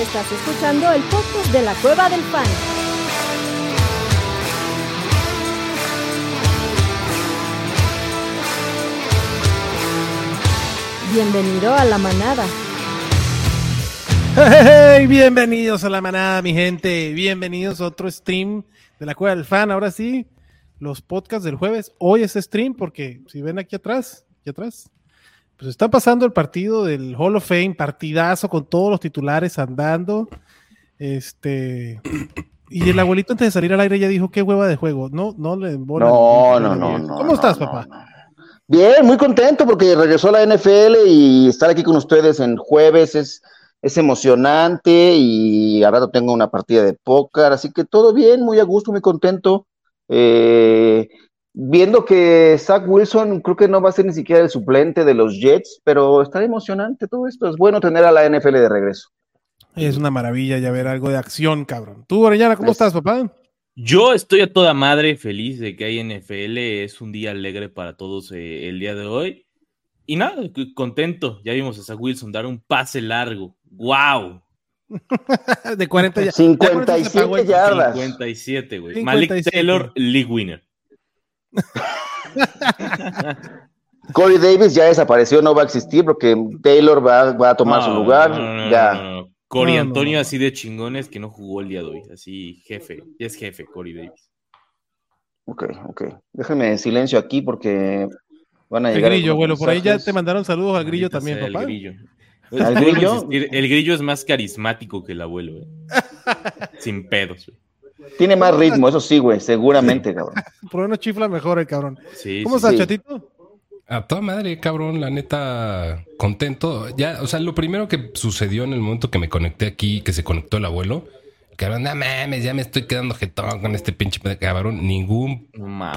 Estás escuchando el podcast de la Cueva del Fan. Bienvenido a la manada. Hey, bienvenidos a la manada, mi gente. Bienvenidos a otro stream de la Cueva del Fan. Ahora sí, los podcasts del jueves. Hoy es stream porque si ven aquí atrás, aquí atrás, pues está pasando el partido del Hall of Fame, partidazo con todos los titulares andando. Este. Y el abuelito antes de salir al aire ya dijo qué hueva de juego. No, no le embola. No, no, no, no. ¿Cómo estás, papá? Bien, muy contento porque regresó la NFL y estar aquí con ustedes en jueves es, es emocionante y rato tengo una partida de póker, así que todo bien, muy a gusto, muy contento. Eh, viendo que Zach Wilson creo que no va a ser ni siquiera el suplente de los Jets, pero está emocionante todo esto. Es bueno tener a la NFL de regreso. Es una maravilla ya ver algo de acción, cabrón. Tú, Orellana, ¿cómo Es- estás, papá? Yo estoy a toda madre feliz de que hay NFL. Es un día alegre para todos eh, el día de hoy. Y nada, contento. Ya vimos a Zach Wilson dar un pase largo. ¡Wow! De 40 ya. ya con eso se 57 apagó el- yardas. 57, güey. 57. Malik Taylor, league winner. Corey Davis ya desapareció, no va a existir porque Taylor va, va a tomar su lugar. no, ya. no, Antonio, no. así de chingones que no jugó el día de hoy. Así, jefe. Ya es jefe, Cory Davis. Ok, ok. Déjenme en silencio aquí porque van a El llegar. grillo, algunos abuelo. Por ahí ya te mandaron saludos al grillo también, sea papá. El grillo. ¿Al Puedo grillo? El grillo es más carismático que el abuelo, eh. Sin pedos, güey. Tiene más ritmo, eso sí, güey, seguramente, cabrón. Por uno chifla mejor el cabrón. Sí, ¿Cómo sí, estás, sí. chatito? A toda madre, cabrón, la neta, contento. Ya, o sea, lo primero que sucedió en el momento que me conecté aquí, que se conectó el abuelo, cabrón, no mames, ya me estoy quedando jetón con este pinche cabrón. Ningún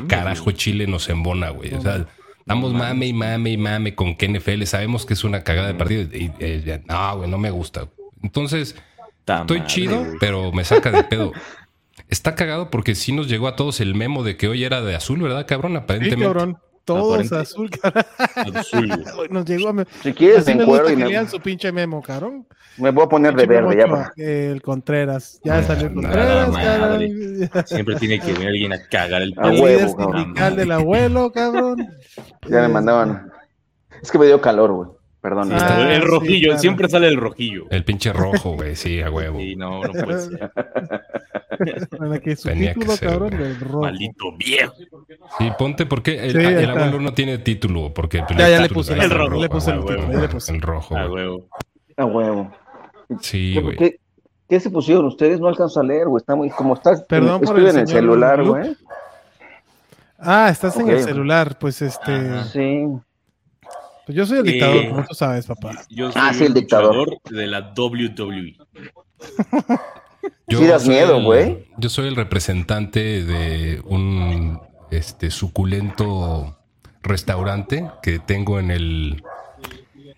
carajo güey. Chile nos embona, güey. O sea, damos mame y mame y mame con que NFL. Sabemos que es una cagada de partido. Y, ya, no, güey, no me gusta. Entonces, Ta estoy madre, chido, güey. pero me saca de pedo. Está cagado porque sí nos llegó a todos el memo de que hoy era de azul, ¿verdad, cabrón? Sí, Aparentemente. cabrón. Todos Aparente- azul, cabrón. Azul. Nos llegó a... Si quieres, Así en me cuero gusta y que me, lean su pinche memo, cabrón. me voy a poner de verde ya. para- El Contreras. Ya Ah, salió el Contreras, madre. cabrón. Siempre tiene que venir alguien a cagar el A huevo, cabrón. sindical del abuelo, cabrón. Ya me mandaban. Es que me dio calor, güey. Perdón. Sí, Ah, el sí, rojillo, claro. siempre sale el rojillo. El pinche rojo, güey, sí, a huevo. Sí, no, no puede ser. Aquí su Tenía que título, ser, cabrón, del rojo. Maldito viejo. Sí, ponte porque el, Sí, el abuelo no tiene título, porque Ya, ya le puse el rojo, le puse el ah, título. El rojo, Ah, güey. huevo. A huevo. Sí, ¿Qué, güey. qué, qué se pusieron ustedes? No alcanzo a leer, güey. Está muy. Como estás. Perdón por el en el celular, güey. Ah, estás en el celular. Pues este. Ajá. Sí. Pues yo soy el Eh, dictador, como tú sabes, papá. Yo soy Ah, sí, el dictador. de la. WWE. Yo Sí das soy miedo, el- güey. Yo soy el representante de un este suculento restaurante que tengo en el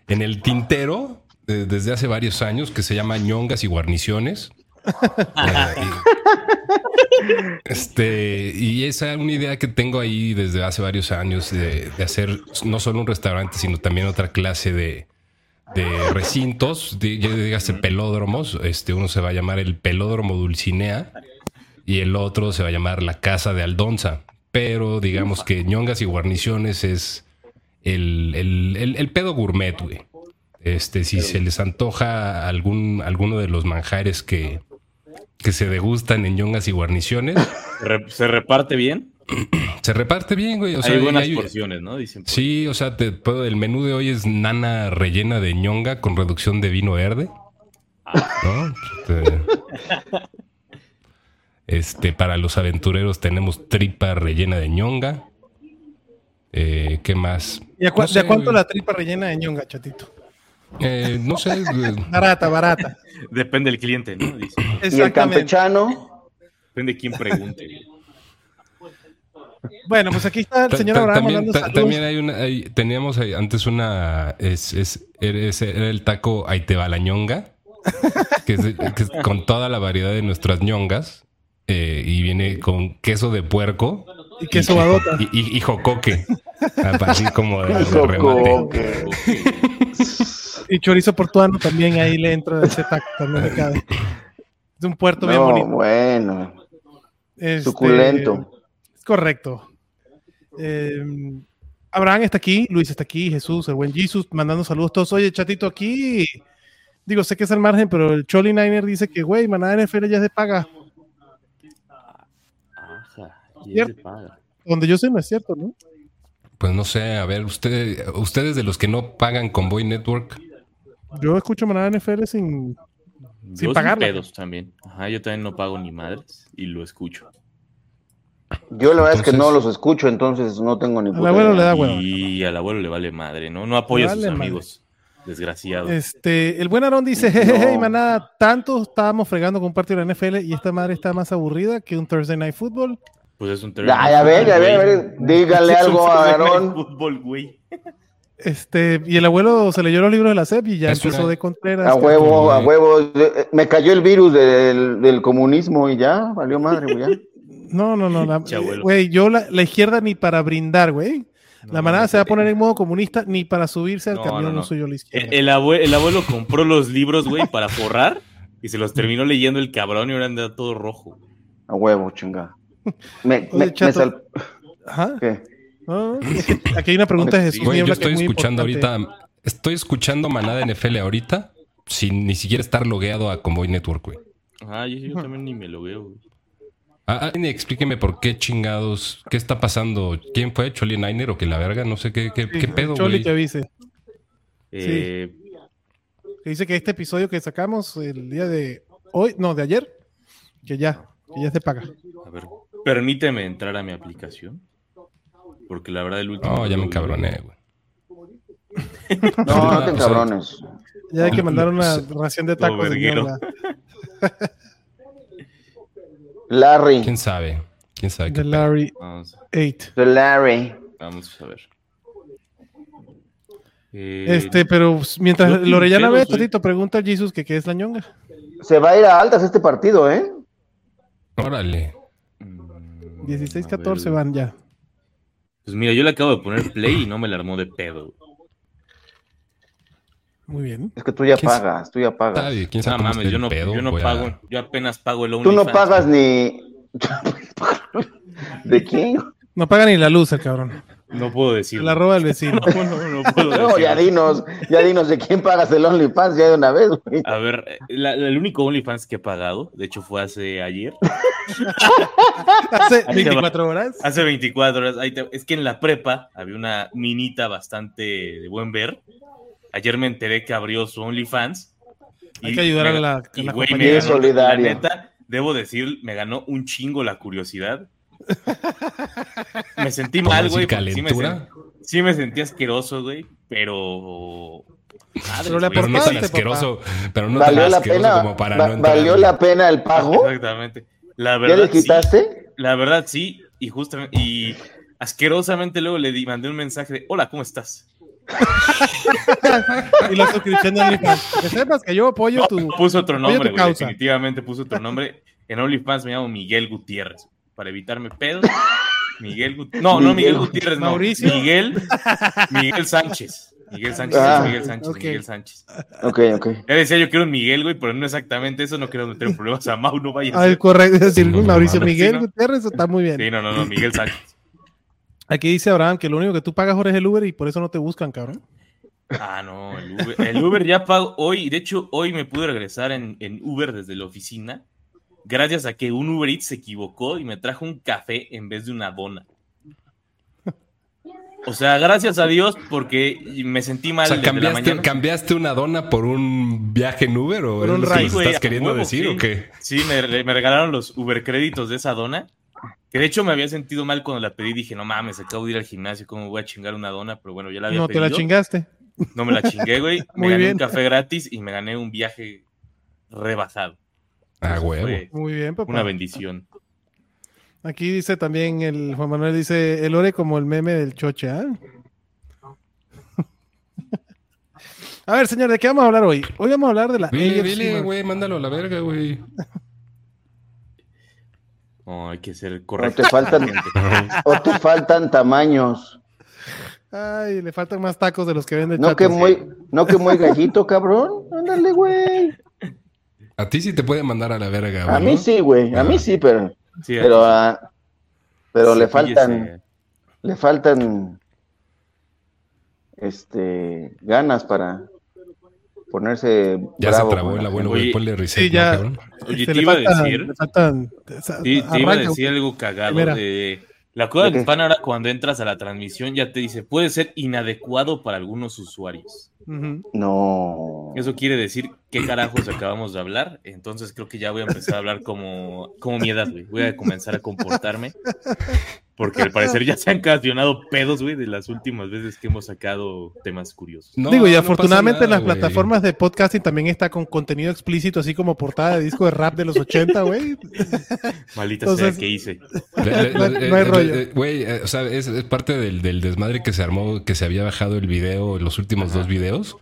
en el tintero eh, desde hace varios años que se llama ñongas y guarniciones. Este, y esa es una idea que tengo ahí desde hace varios años de, hacer no solo un restaurante, sino también otra clase de, de recintos, de, ya dígase pelódromos. Este, uno se va a llamar el pelódromo Dulcinea y el otro se va a llamar la Casa de Aldonza. Pero digamos que ñongas y guarniciones es el, el, el- el pedo gourmet, güey. Este, si se les antoja algún, alguno de los manjares que, que se degustan en ñongas y guarniciones, ¿Se re- ¿Se reparte bien? se reparte bien, güey. O sea, hay buenas hay- porciones, ¿no? Dicen. por- Sí, o sea, te puedo, el menú de hoy es nana rellena de ñonga con reducción de vino verde. ¿No? Este, este, para los aventureros tenemos tripa rellena de ñonga. Eh, ¿Qué más? ¿Y a, cua- No sé, de a cuánto güey. la tripa rellena de ñonga, chatito? Eh, no sé. güey. Barata, barata. Depende del cliente, ¿no? Dice. Y el campechano. Depende de quién pregunte. Bueno, pues aquí está el señor Abraham también, también hay una, hay- teníamos ahí antes una, es, es- era, el taco ahí te va la ñonga, que es, que es con toda la variedad de nuestras ñongas eh, y viene con queso de puerco Y queso badota. y, y- y jocoque, así como de, de Hijo, remate. Y chorizo portuano también ahí le entra ese taco, también le cabe. Es un puerto bien No, bonito. bueno, Este, suculento. Es correcto. Eh, Abraham está aquí, Luis está aquí, Jesús, el buen Jesus, mandando saludos todos. Oye, chatito, aquí, digo, sé que es al margen, pero el Choli Niner dice que, güey, manada NFL ya se paga. Ajá, paga. Donde yo sé no es cierto, ¿no? Pues no sé, a ver, usted, ustedes de los que no pagan Convoy Network, Yo escucho manada NFL sin... Sin pagarla. pedos también. Ajá, yo también no pago ni madres y lo escucho. Yo la verdad es que Entonces- no los escucho, entonces no tengo ni Al abuelo idea. le da huevo. Y al abuelo le vale madre, ¿no? No apoya a sus Vale madre. amigos. Desgraciado. Este, el buen Aarón dice, jejeje, No. manada, tanto estábamos fregando con un partido de la NFL y esta madre está más aburrida que un Thursday Night Football. Pues es un Ya, ya ver, ya ver, a ver, dígale Es un algo a Thursday Night Aarón. Fútbol, güey. Este, y el abuelo se leyó los libros de la SEP y ya Es empezó una- de Contreras. A huevo, a huevo. Me cayó el virus del, del comunismo y ya, valió madre, güey. No, no, no. la-. Güey, yo la, la izquierda ni para brindar, güey. La manada no, se va a poner en modo comunista ni para subirse al No, camión no, no, no. soy yo la izquierda. El, el abue- el abuelo compró los libros, güey, para forrar y se los terminó leyendo el cabrón y ahora anda todo rojo. A huevo, chinga. Me, me, me sal- Ajá. ¿qué? No, no, es que aquí hay una pregunta de Jesús güey, yo estoy escuchando ahorita, estoy escuchando Manada NFL ahorita sin ni siquiera estar logueado a Convoy Network, güey. Ajá, yo, yo también ni me lo veo, güey. Ah, alguien explíqueme por qué chingados, qué está pasando, quién fue, Choli Niner o que la verga, no sé qué, qué, Sí, qué pedo, Choli güey. que avise. Eh, Que dice que este episodio que sacamos el día de hoy, no, de ayer, que ya, que ya se paga. A ver, permíteme entrar a mi aplicación. Porque la verdad el último... No, ya me encabroné, güey. No, no te O sea, cabrones. Ya hay que mandar una ración de tacos. de. Larry. ¿Quién sabe? ¿Quién sabe qué De Larry Vamos, 8. De Larry. vamos a ver. Eh, Este, pero mientras Lorellana ve. Totito, pregunta a Jesus que qué es la ñonga. Se va a ir a altas este partido, ¿eh? Órale. mm, 16-14 a ver, van ya. Pues mira, yo le acabo de poner play y no me la armó de pedo. Muy bien. Es que tú ya ¿Quién s- pagas, tú ya pagas. Sabe, ¿Quién sabe cómo mames, esté yo no, pedo? yo no a- pago, yo apenas pago el Tú no OnlyFans, pagas ni. ¿De quién? No paga ni la luz el cabrón. No puedo Se decirlo. la roba el vecino. No, no, no puedo No, ya dinos, ya dinos de quién pagas el OnlyFans ya de una vez, güey. A ver, eh, la- la- el único OnlyFans que he pagado, de hecho fue hace ayer, Hace Ahí te va. 24 horas. hace 24 horas. ahí te- es que en la prepa había una minita bastante de buen ver. Ayer me enteré que abrió su OnlyFans. Hay y que ayudar me- a la, y, la güey, compañía. me Es ganó- solidario. La neta, debo decir, me ganó un chingo la curiosidad. Me sentí ¿Cómo mal, güey. Sí me, calentura? sen- sí me sentí asqueroso, güey, pero... Madres, Pero Pero no tan Aportaste, asqueroso, pero no ¿Valió tan la asqueroso pena? como para va- no entrar. ¿Valió la pena el pago? Exactamente. La ¿Ya verdad, le sí. quitaste? La verdad, sí. Y justamente, y asquerosamente luego le di, mandé un mensaje de, hola, ¿cómo estás? Y la suscripción de OnlyFans. Que sepas que yo apoyo tu. Puso otro nombre, güey. Definitivamente puso otro nombre. En OnlyFans me llamo Miguel Gutiérrez. Para evitarme pedos. Miguel Gutiérrez. No, no, Miguel. Gutiérrez, no. Mauricio. Miguel. Miguel Sánchez. Miguel Sánchez, Ah. Miguel Sánchez, Ok. Miguel Sánchez. Ok, ok. Ya decía yo que era un Miguel, güey, pero no exactamente eso. No quiero meter problemas a Mau, no vaya a Ah, correcto. Es decir, No, Mauricio Miguel sí, ¿no? Gutiérrez está muy bien. Sí, no, no, no, Miguel Sánchez. Aquí dice Abraham que lo único que tú pagas ahora es el Uber y por eso no te buscan, cabrón. Ah, no, el Uber, el Uber ya pago hoy. De hecho, hoy me pude regresar en, en Uber desde la oficina. Gracias a que un Uber Eats se equivocó y me trajo un café en vez de una dona. O sea, gracias a Dios porque me sentí mal O sea, desde la ¿cambiaste, mañana. ¿cambiaste una dona por un viaje en Uber o Por es un lo que estás queriendo huevo, decir sí. o qué? Sí, me, me regalaron los Uber créditos de esa dona. Que de hecho me había sentido mal cuando la pedí. Dije, no mames, acabo de ir al gimnasio, ¿cómo voy a chingar una dona? Pero bueno, ya la había No te pedido. la chingaste. No me la chingué, güey. Me Muy gané bien. un café gratis y me gané un viaje rebajado. Ah, fue Muy bien, papá. Una bendición. Aquí dice también el Juan Manuel dice el ore como el meme del choche, ¿ah? A ver, señor, ¿de qué vamos a hablar hoy? Hoy vamos a hablar de la Dile, AFC, dile, güey, mándalo a la verga, güey. No, hay que ser O correcto. te faltan, o te faltan tamaños. Ay, le faltan más tacos de los que venden. No que muy, no que muy gallito, cabrón. Ándale, güey. A ti sí te puede mandar a la verga, A mí ¿no? sí, güey. A mí Ah. sí, pero, Sí, pero, ah, pero le faltan, le faltan, este, ganas para ponerse Ya bravo se trabó el la abuelo, güey. Ponle reset, sí, ¿no, ya. cabrón? Oye, te iba a decir- le faltan. Sí, te iba a decir algo cagado. Mira. De, la cueva ¿De del fan ahora cuando entras a la transmisión ya te dice, puede ser inadecuado para algunos usuarios. No. Eso quiere decir qué carajos acabamos de hablar. Entonces creo que ya voy a empezar a hablar como, como mi edad, güey. Voy a comenzar a comportarme. Porque al parecer ya se han ocasionado pedos, güey, de las últimas veces que hemos sacado temas curiosos. No, Digo, y no afortunadamente nada, las plataformas de podcasting también está con contenido explícito, así como portada de disco de rap de los 80, güey. Maldita Entonces- sea que hice. Le- le- No- le- no hay le- rollo. le- Güey, eh, o sea, es, es parte del, del desmadre que se armó, que se había bajado el video, los últimos dos videos.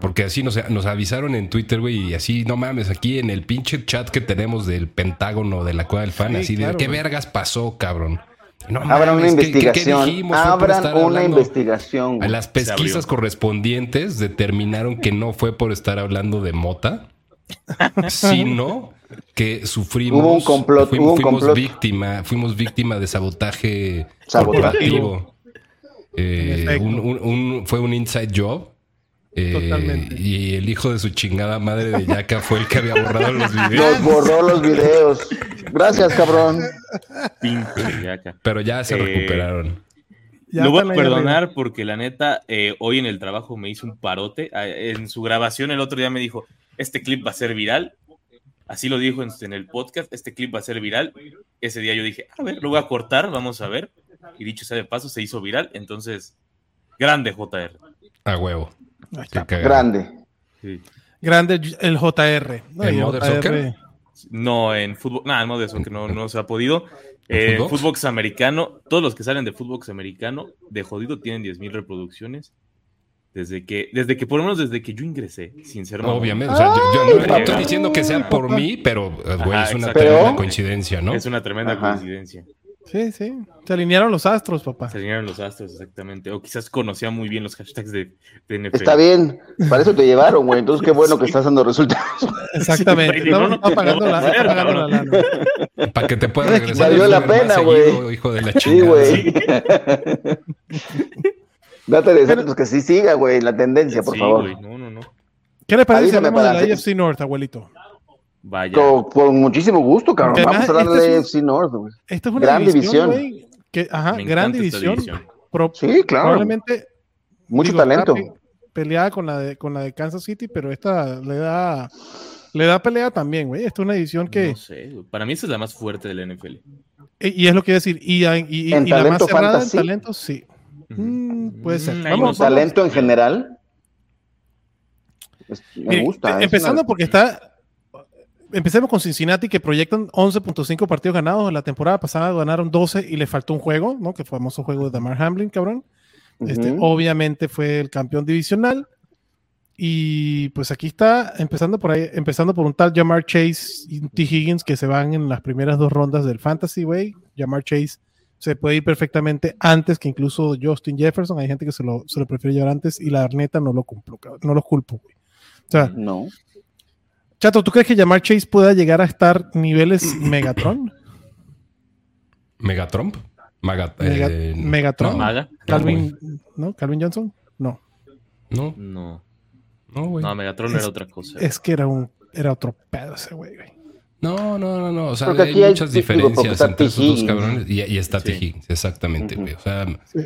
Porque así nos, nos avisaron en Twitter, güey, y así, no mames, aquí en el pinche chat que tenemos del Pentágono de la Cueva del Fan, Sí, así claro, de, ¿qué vergas pasó, cabrón? No Abran una ¿qué- qué- qué investigación. por Abran una hablando- investigación. Güey. las pesquisas correspondientes determinaron que no fue por estar hablando de mota, sino que sufrimos. Hubo un complot, fuim- hubo un fuimos complot. víctima, fuimos víctima de sabotaje, Sabotaje. corporativo. Eh, En efecto. un- un- un- fue un inside job. Eh, Totalmente. y el hijo de su chingada madre de Yaka fue el que había borrado los videos. Nos borró los videos. Gracias, cabrón. Pinche yaca. Pero ya se Eh, recuperaron. Ya Lo voy a perdonar porque la neta, eh, hoy en el trabajo me hizo un parote. Ah, En su grabación el otro día me dijo, este clip va a ser viral. Así lo dijo en, en el podcast, este clip va a ser viral. Ese día yo dije, a ver, lo voy a cortar, vamos a ver. Y dicho sea de paso, se hizo viral. Entonces, grande JR. A huevo. Está. Grande. Sí. Grande el JR. ¿no? ¿En JR, Soccer? No, en fútbol, nada, no de eso que no, no se ha podido. Eh. Footbox americano, todos los que salen de Footbox americano, de jodido, tienen 10.000 reproducciones. Desde que, desde que, por lo menos desde que yo ingresé, sin ser mamón. Obviamente. O sea, yo, yo no, estoy diciendo que sea por mí, pero, eh, güey, Ajá, es una exacto. tremenda Pero- coincidencia, ¿no? Es una tremenda Ajá. coincidencia. Sí, sí. Se alinearon los astros, papá. Se alinearon los astros, exactamente. O quizás conocía muy bien los hashtags de, de NFL. Está bien. Para eso te llevaron, güey. Entonces, qué bueno que estás dando resultados. Exactamente. Sí, no, no, está pagando no, la, está pagando la lana. Para que te pueda Valió regresar. la Uber más pena, güey. Hijo de la Sí, chingada. güey. Date de ser, pues que sí siga, güey, la tendencia, por Sí, favor. güey, no, no, no. ¿Qué le parece si hablamos de la AFC North, abuelito? Vaya. Con, con muchísimo gusto, cabrón. Vamos a darle este FC North, güey. Esta es una Gran división, división. güey, que, ajá, Me gran división. Pro- Sí, claro. Probablemente Mucho digo, talento. Peleada con la de con la de Kansas City, pero esta le da le da pelea también, güey. Esta es una división que No sé, güey. para mí esa es la más fuerte de la NFL. y, y es lo que iba a decir y, y- y- ¿En y la más talento cerrada fantasy? en talento, sí. Mm, puede ser. Mm, Vamos. Talento en general. Es- me Mire, gusta. eh, es empezando una- porque está. Empecemos con Cincinnati, que proyectan 11.5 partidos ganados. La temporada pasada ganaron 12 y le faltó un juego, ¿no? Que fue el famoso juego de Damar Hamlin, cabrón. Este, Ujú. obviamente fue el campeón divisional. Y pues aquí está, empezando por ahí, empezando por un tal Jamar Chase y T. Higgins que se van en las primeras dos rondas del Fantasy, güey. Jamar Chase se puede ir perfectamente antes que incluso Justin Jefferson. Hay gente que se lo, se lo prefiere llevar antes y la neta no lo cumplo, no los culpo, güey. O sea, No. Chato, ¿tú crees que Jamar Chase pueda llegar a estar niveles Megatron? Megatrump. Maga- Mega- eh, Megatron. no, Maga. Calvin, ¿no? Calvin Johnson? No. No, No, no, güey. no, Megatron era otra cosa. Es que era un, era otro pedo ese güey, güey. No, no, no, no. O sea, Porque hay muchas diferencias entre esos dos cabrones. Y, y está. Sí. Exactamente, güey. O sea, Sí.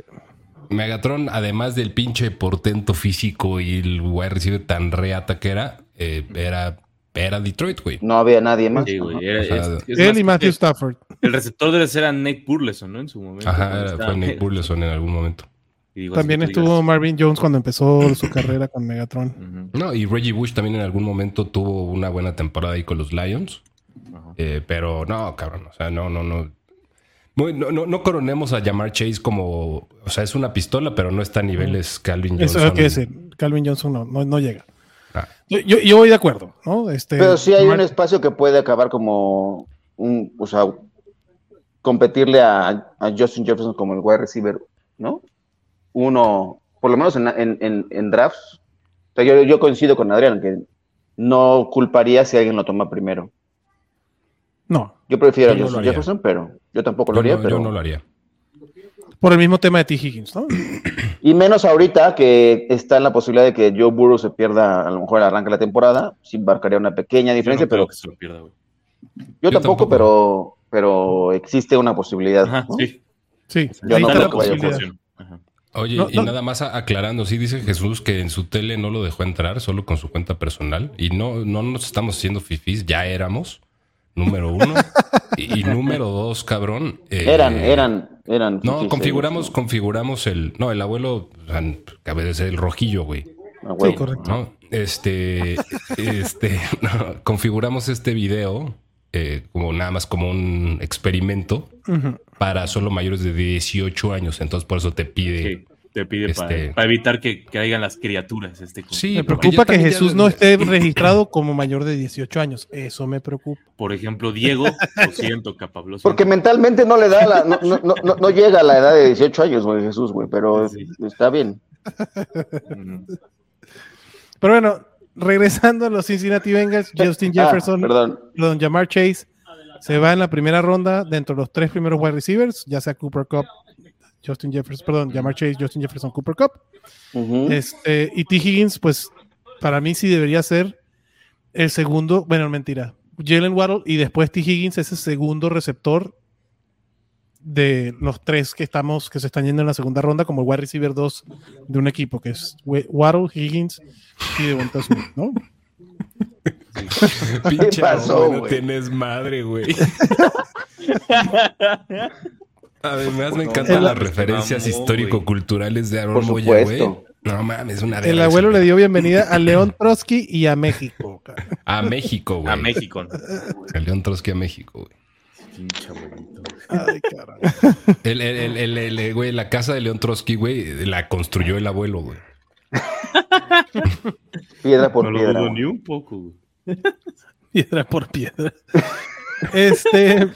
Megatron, además del pinche portento físico y el wide receiver tan reata que era, eh, era, era Detroit, güey. No había nadie más. Sí, güey, Ajá. era- O sea, es- es Él más y que- Matthew Stafford. El receptor debe ser a Nate Burleson, ¿no? En su momento. Ajá, era- fue Nick Burleson en algún momento. Digo, También estuvo digas, Marvin Jones cuando empezó su carrera con Megatron. No, y Reggie Bush también en algún momento tuvo una buena temporada ahí con los Lions. Eh, pero no, cabrón, o sea, no, no, no. Muy- no, no, no coronemos a llamar Chase como, o sea, es una pistola, pero no está a niveles Calvin Eso Johnson. es lo que decir. Calvin Johnson no, no, no llega. Ah. Yo, yo, voy de acuerdo, ¿no? Este, Pero sí hay un espacio que puede acabar como un, o sea, competirle a, a Justin Jefferson como el wide receiver, ¿no? uno, por lo menos en, en, en, en drafts. O sea, yo, yo coincido con Adrián que no culparía si alguien lo toma primero. No, Yo prefiero a Justin. Jefferson, pero yo tampoco lo Yo haría. no, pero... yo no lo haría. Por el mismo tema de T. Higgins, ¿no? Y menos ahorita que está en la posibilidad de que Joe Burrow se pierda a lo mejor de la temporada, sí marcaría una pequeña Yo diferencia, no creo pero que se lo pierda, güey. yo, Yo tampoco, tampoco. pero pero existe una posibilidad. Ajá, ¿no? sí. Sí, Yo no creo que. Oye, No, y no. nada más aclarando, sí dice Jesús que en su tele no lo dejó entrar, solo con su cuenta personal. Y no, no nos estamos haciendo fifís, ya éramos, número uno. y, y número dos, cabrón. eh, Eran, eran, eran. No, configuramos, configuramos el. No, el abuelo, o sea, a ver, es el rojillo, güey. a huevo. Sí, correcto. ¿no? Este, este, no, configuramos este video eh, como nada más como un experimento para solo mayores de 18 años. Entonces, por eso te pide. Sí, te pide Este- para, para evitar que caigan las criaturas. Este, Sí, Me preocupa que Jesús no esté registrado como mayor de 18 años. Eso me preocupa. Por ejemplo, Diego, lo siento, capaz. lo siento. Porque mentalmente no le da la, no, no, no, llega a la edad de 18 años, güey, Jesús, güey, pero Sí. está bien. Mm. Pero bueno, regresando a los Cincinnati Bengals, Justin Ah, Jefferson, perdón. perdón, Jamar Chase se va en la primera ronda dentro de los tres primeros wide receivers, ya sea Cooper Cup, Justin Jefferson, perdón, Jamar Chase, Justin Jefferson, Cooper Cup. Este, y T. Higgins, pues para mí sí debería ser el segundo, bueno, mentira, Jalen Waddle y después T. Higgins es el segundo receptor de los tres que estamos, que se están yendo en la segunda ronda como el wide receiver 2 de un equipo, que es Waddle, Higgins y Devonta Smith, ¿no? Pinche pasó, tienes madre, güey. Además, me encantan El- las referencias histórico-culturales de Aaron Por Moya, güey. supuesto. No mames, una El verga abuelo le dio bienvenida a León Trotsky y a México. cara. A México, güey. A México. A León Trotsky a México, güey. Pinche abuelito. Ay, caray. El, el, el, el- el- el- güey, la casa de León Trotsky, güey, la construyó el abuelo, güey. Piedra por No lo piedra. güey. ni un poco, güey. piedra por piedra. Este.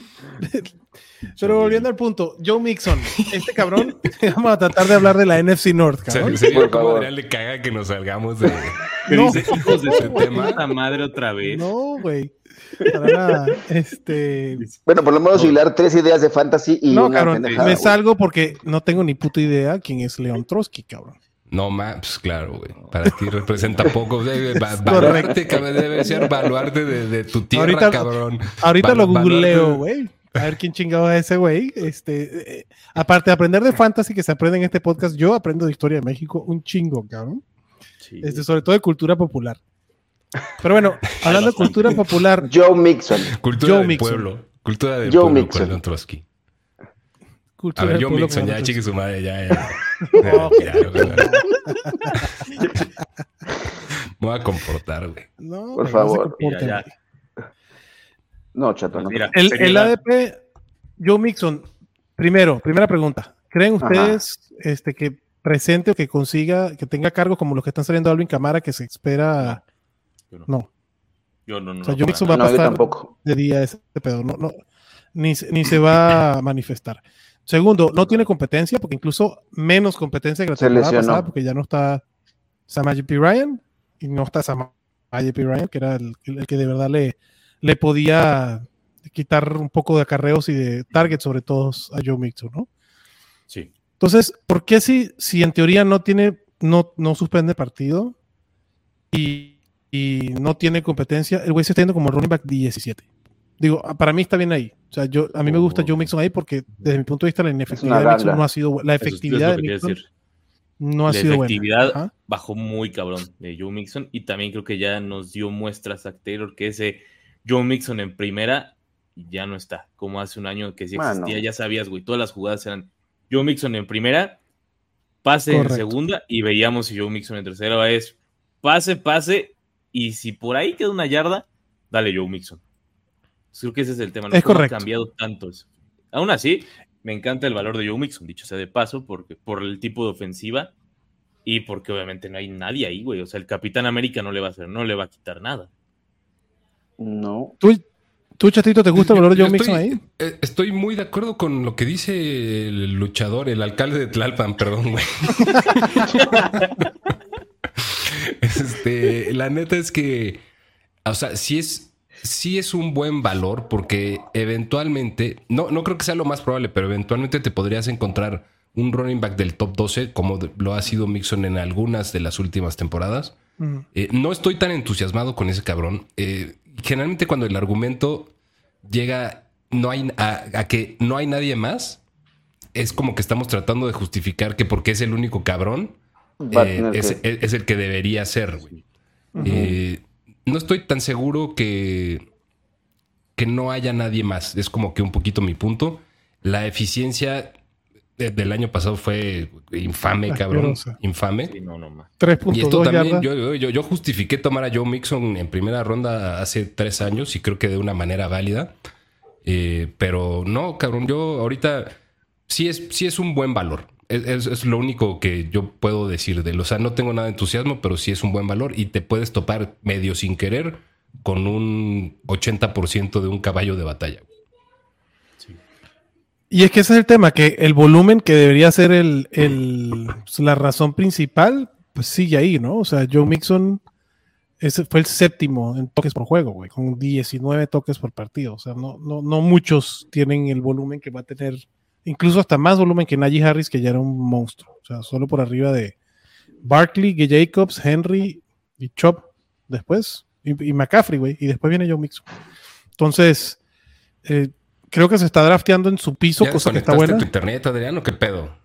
Pero volviendo al punto, Joe Mixon, este cabrón, vamos a tratar de hablar de la NFC North, cabrón. ¿cómo favor. Adrián le caga que nos salgamos de... No. hijos de su Ese tema. madre otra vez. No, güey. Para nada. Este. Bueno, por lo menos hilar tres ideas de fantasy y No, una cabrón, pendejada, me salgo porque no tengo ni puta idea quién es León Trotsky, cabrón. No, ma, pues claro, güey. Para ti representa poco. Debe, debe ser baluarte de, de tu tierra, Ahorita- cabrón. Ahorita Val- lo googleo, güey. A ver quién chingado es ese güey. Este, eh, aparte de aprender de fantasy que se aprende en este podcast, yo aprendo de historia de México un chingo, cabrón. Sí. Este, sobre todo de cultura popular. Pero bueno, hablando de cultura popular, Joe Mixon. Cultura Joe del Mixon. pueblo. Cultura del Joe pueblo Mixon. Trotsky. A cultura ver, del Joe Mixon, ya chique su madre, ya, ya. No, Ya, ya. Me voy a comportar, güey. No, Por favor. Ya. No, chato, Pues no. mira, el, ADP, Joe Mixon, primero, primera pregunta. ¿Creen Ajá. ustedes este, que presente o que consiga, que tenga cargo como los que están saliendo de Alvin Camara, que se espera? yo no. No, Yo no, no. o sea, no, Joe Mixon va a pasar tampoco. de día ese pedo, no, no, ni, se- ni se va a manifestar. Segundo, no tiene competencia, porque incluso menos competencia que la temporada pasada, porque ya no está Samaje P. Ryan y no está Samaje P. Ryan, que era el, el que de verdad le, le podía quitar un poco de acarreos y de target, sobre todo a Joe Mixon, ¿no? Sí. Entonces, ¿por qué si, si en teoría no tiene, no, no suspende partido y, y no tiene competencia, el güey se está yendo como running back 17? Digo, ah, para mí está bien ahí. O sea, yo, a mí me gusta Joe Mixon ahí porque desde mi punto de vista la inefectividad de Mixon no ha sido la efectividad de Mixon decir. no ha La sido buena. efectividad Ajá. bajó muy cabrón de Joe Mixon y también creo que ya nos dio muestras a Taylor que ese Joe Mixon en primera ya no está, como hace un año que sí Mano. existía, ya sabías, güey, todas las jugadas eran Joe Mixon en primera, pase Correcto. en segunda y veíamos si Joe Mixon en tercera es pase, pase y si por ahí queda una yarda, dale Joe Mixon. Creo que ese es el tema, no Es correcto. ha cambiado tanto eso. Aún así, me encanta el valor de Joe Mixon, dicho sea de paso, porque por el tipo de ofensiva y porque obviamente no hay nadie ahí, güey. O sea, el Capitán América no le va a hacer, no le va a quitar nada. No. ¿Tú, ¿Tú, Chatito, te gusta el valor de Joe Mixon ahí? eh, Estoy muy de acuerdo con lo que dice el luchador, el alcalde de Tlalpan, perdón, güey. este, la neta es que, o sea, sí es, sí es un buen valor porque eventualmente, no, no creo que sea lo más probable, pero eventualmente te podrías encontrar un running back del top 12 como lo ha sido Mixon en algunas de las últimas temporadas. Mm. Eh, no estoy tan entusiasmado con ese cabrón. Eh, generalmente cuando el argumento llega no hay, a, a que no hay nadie más, es como que estamos tratando de justificar que porque es el único cabrón, eh, es, que- es- es el que debería ser. güey. Eh, no estoy tan seguro que, que no haya nadie más. Es como que un poquito mi punto. La eficiencia del año pasado fue infame, cabrón. Asquerosa. Infame. Sí, no, no más. Y esto 3.2 también, yo, yo, yo justifiqué tomar a Joe Mixon en primera ronda hace tres años y creo que de una manera válida. Eh, pero no, cabrón, yo ahorita sí es, sí es un buen valor. Es, es- es lo único que yo puedo decir de él. O sea, no tengo nada de entusiasmo, pero sí es un buen valor y te puedes topar medio sin querer con un 80% de un caballo de batalla. Y es que ese es el tema, que el volumen que debería ser el, el- pues, la razón principal, pues sigue ahí, ¿no? O sea, Joe Mixon ese fue el séptimo en toques por juego, güey, con 19 toques por partido. O sea, no, no, no muchos tienen el volumen que va a tener, incluso hasta más volumen que Najee Harris, que ya era un monstruo. O sea, solo por arriba de Barkley. Jacobs, Henry y Chop después, y, y McCaffrey, güey, y después viene Joe Mixon. Entonces, eh, creo que se está drafteando en su piso, ¿Ya cosa que está desconectaste buena. tu internet, Adriano? ¿Qué pedo?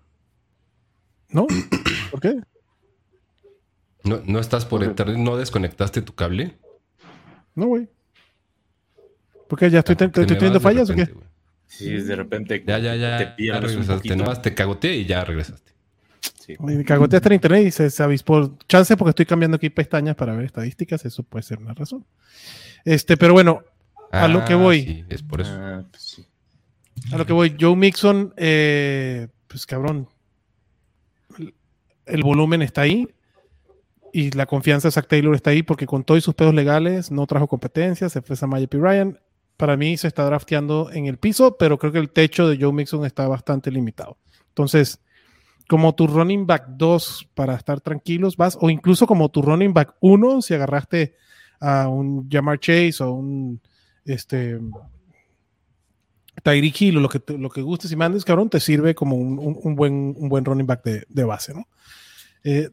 ¿No? ¿Por qué? ¿No, no estás por internet? ¿No desconectaste tu cable? No, güey. ¿Por qué? ¿Ya estoy, Ah, te- estoy teniendo fallas o qué? Sí, de repente Ya, ya, ya. te ya pierdes un regresaste. poquito. Nomás te cagoteé y ya regresaste. Sí. Me cagoteaste en internet y se, se avispó. Chance porque estoy cambiando aquí pestañas para ver estadísticas. Eso puede ser una razón. Este, pero bueno, A lo que Ah, voy. Sí, es por eso. Ah, pues sí. a lo que voy. Joe Mixon, eh, pues cabrón. El, el volumen está ahí. Y la confianza de Zach Taylor está ahí porque con todos sus pedos legales no trajo competencia. Se fue Samaya P. Ryan. Para mí se está drafteando en el piso, pero creo que el techo de Joe Mixon está bastante limitado. Entonces, como tu running back 2 para estar tranquilos, vas, o incluso como tu running back 1, si agarraste a un Jamar Chase o un este Tyreek Hill o lo que, lo que gustes y mandes, cabrón, te sirve como un, un- un buen, un buen running back de, de base, ¿no? Eh,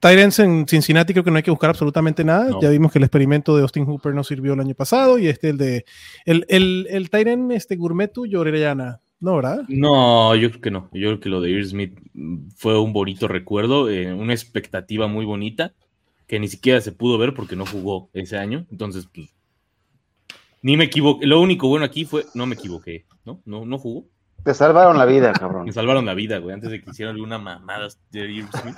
Tyrants en Cincinnati creo que no hay que buscar absolutamente nada. No. Ya vimos que el experimento de Austin Hooper no sirvió el año pasado y este, el de. El, el, el Tyrant este, gourmet tuyo, Orellana, ¿no, verdad? No, yo creo que no. Yo creo que lo de Irv Smith fue un bonito recuerdo, eh, una expectativa muy bonita que ni siquiera se pudo ver porque no jugó ese año. Entonces, pues, ni me equivoqué. Lo único bueno aquí fue, no me equivoqué, ¿no? No, no jugó. Te salvaron la vida, cabrón. Me salvaron la vida, güey, antes de que hicieran alguna mamada de Irv Smith.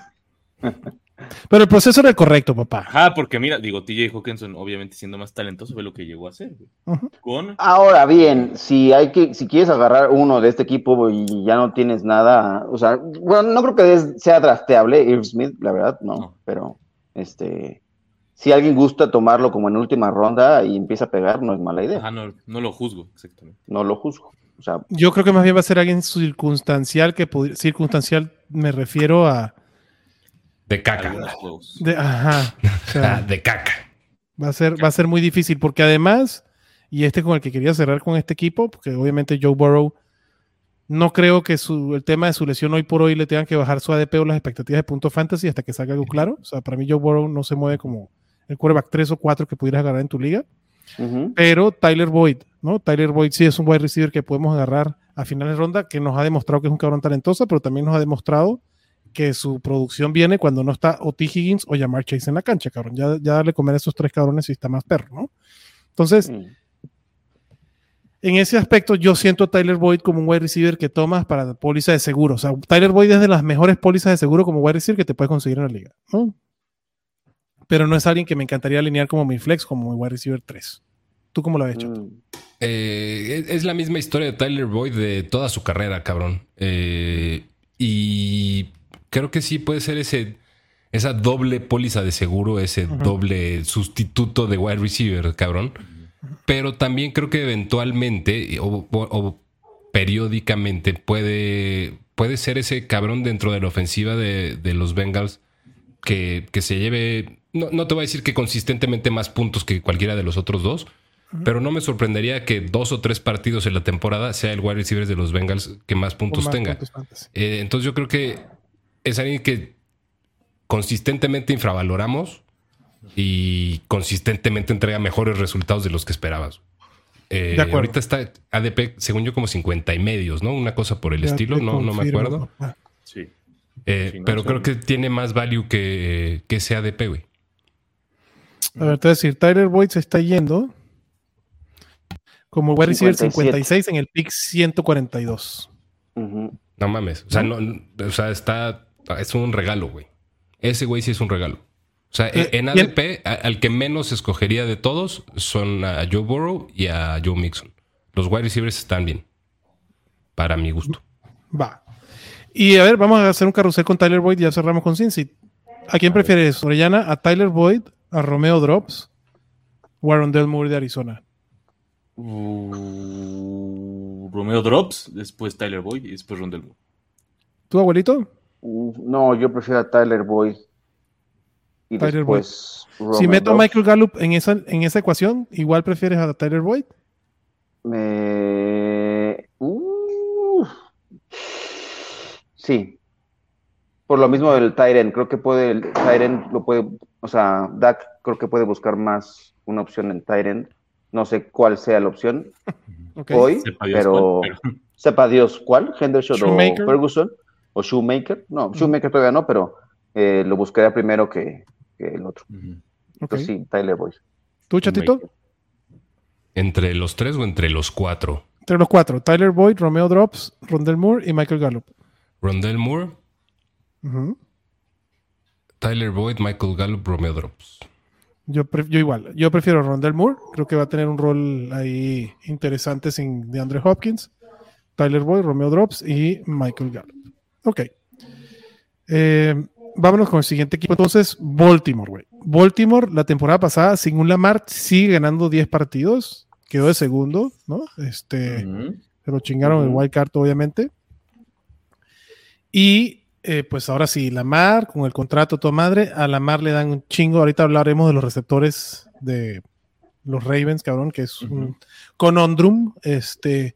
Pero el proceso era el correcto, papá. Ajá, porque mira, digo, TJ Hawkinson, obviamente siendo más talentoso, fue lo que llegó a hacer, güey. Con Ahora bien, si hay que, si quieres agarrar uno de este equipo y ya no tienes nada, o sea, bueno, no creo que sea drafteable Irv Smith, la verdad, no, No. pero este, si alguien gusta tomarlo como en última ronda y empieza a pegar, no es mala idea, Ajá, no, no lo juzgo, exactamente. no lo juzgo. O sea, Yo creo que más bien va a ser alguien circunstancial que circunstancial me refiero a De caca. De, ajá, o sea, de caca. va a ser va a ser muy difícil porque además y este con el que quería cerrar con este equipo porque obviamente Joe Burrow no creo que su, el tema de su lesión hoy por hoy le tengan que bajar su ADP o las expectativas de punto fantasy hasta que salga algo claro. O sea, para mí Joe Burrow no se mueve como el quarterback 3 o 4 que pudieras agarrar en tu liga. Pero Tyler Boyd, ¿no? Tyler Boyd sí es un wide receiver que podemos agarrar a finales de ronda, que nos ha demostrado que es un cabrón talentoso, pero también nos ha demostrado que su producción viene cuando no está o T. Higgins o Jamar Chase en la cancha, cabrón. Ya, ya darle comer a esos tres cabrones y está más perro, ¿no? Entonces, Mm. en ese aspecto, yo siento a Tyler Boyd como un wide receiver que tomas para póliza de seguro. O sea, Tyler Boyd es de las mejores pólizas de seguro como wide receiver que te puedes conseguir en la liga, ¿no? Pero no es alguien que me encantaría alinear como mi flex, como mi wide receiver 3. ¿Tú cómo lo has hecho? Mm. Eh, es, la misma historia de Tyler Boyd de toda su carrera, cabrón. Eh, y creo que sí puede ser ese, esa doble póliza de seguro, ese doble sustituto de wide receiver, cabrón. pero también creo que eventualmente o, o periódicamente puede, puede ser ese cabrón dentro de la ofensiva de, de los Bengals que, que se lleve, no, no, te voy a decir que consistentemente más puntos que cualquiera de los otros dos, pero no me sorprendería que dos o tres partidos en la temporada sea el wide receiver de los Bengals que más puntos más tenga. puntos Eh, entonces yo creo que es alguien que consistentemente infravaloramos y consistentemente entrega mejores resultados de los que esperabas. Eh, De acuerdo. ahorita está ADP, según yo, como 50 y medios, ¿no? Una cosa por el Ya estilo, no, no me acuerdo. Sí. Eh, pero creo que tiene más value que, que ese ADP, güey. A ver, te voy a decir, Tyler Boyd se está yendo como wide receiver 57. 56 en el pick 142. Ujú. No mames. O sea, no, no- o sea, está. Es un regalo, güey. Ese güey sí es un regalo. O sea, Eh, en ADP, a- al que menos escogería de todos son a Joe Burrow y a Joe Mixon. Los wide receivers están bien. Para mi gusto. Va. Y a ver, vamos a hacer un carrusel con Tyler Boyd y ya cerramos con Cincy. ¿A quién prefieres, Orellana? ¿A Tyler Boyd? ¿A Romeo Drops? ¿O a Rondell Moore de Arizona? Uh, Romeo Drops, después Tyler Boyd y después Rondell Moore. ¿Tu abuelito? Uh, No, yo prefiero a Tyler Boyd. Y Tyler después. si meto a. Michael Gallup en esa, en esa ecuación, ¿igual prefieres a Tyler Boyd? Me... Uh, sí. Por lo mismo del Tyren, creo que puede, el Tyren lo puede, o sea, Dak creo que puede buscar más una opción en Tyren. No sé cuál sea la opción Ok. hoy, Sepa Dios pero, cuál, pero- sepa Dios cuál, Henderson Shoemaker. o Ferguson o Shoemaker. No, Shoemaker todavía no, pero eh, lo buscaría primero que, que el otro. Entonces sí, Tyler Boyd. ¿Tú, Chatito? ¿Entre los tres o entre los cuatro? Entre los cuatro. Tyler Boyd, Romeo Drops, Rondell Moore y Michael Gallup. Rondell Moore. Tyler Boyd, Michael Gallup, Romeo Drops. Yo, yo igual, yo prefiero Rondell Moore, creo que va a tener un rol ahí interesante sin DeAndre Hopkins, Tyler Boyd, Romeo Drops y Michael Gallup. Ok. Eh, vámonos con el siguiente equipo. Entonces, Baltimore, güey. Baltimore, la temporada pasada, sin un Lamar, sigue ganando 10 partidos, quedó de segundo, ¿no? Este, Ujú. pero chingaron el Ujú. wild card, obviamente. Y eh, pues ahora sí, Lamar, con el contrato toda madre, a Lamar le dan un chingo. Ahorita hablaremos de los receptores de los Ravens, cabrón, que es un Ujú. conundrum. Este,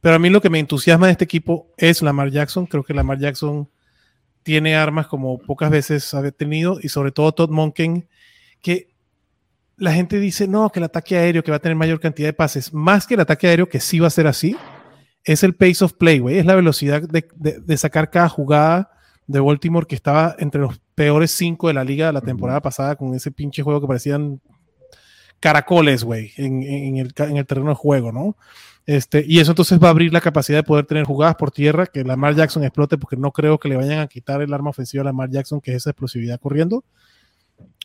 pero a mí lo que me entusiasma de este equipo es Lamar Jackson. Creo que Lamar Jackson tiene armas como pocas veces había tenido, y sobre todo Todd Monken, que la gente dice, no, que el ataque aéreo, que va a tener mayor cantidad de pases, más que el ataque aéreo, que sí va a ser así, es el pace of play, güey, es la velocidad de, de- de sacar cada jugada de Baltimore, que estaba entre los peores cinco de la liga la temporada pasada, con ese pinche juego que parecían caracoles, güey, en, en el, en el terreno de juego, ¿no? Este, y eso entonces va a abrir la capacidad de poder tener jugadas por tierra, que Lamar Jackson explote, porque no creo que le vayan a quitar el arma ofensiva a Lamar Jackson, que es esa explosividad corriendo.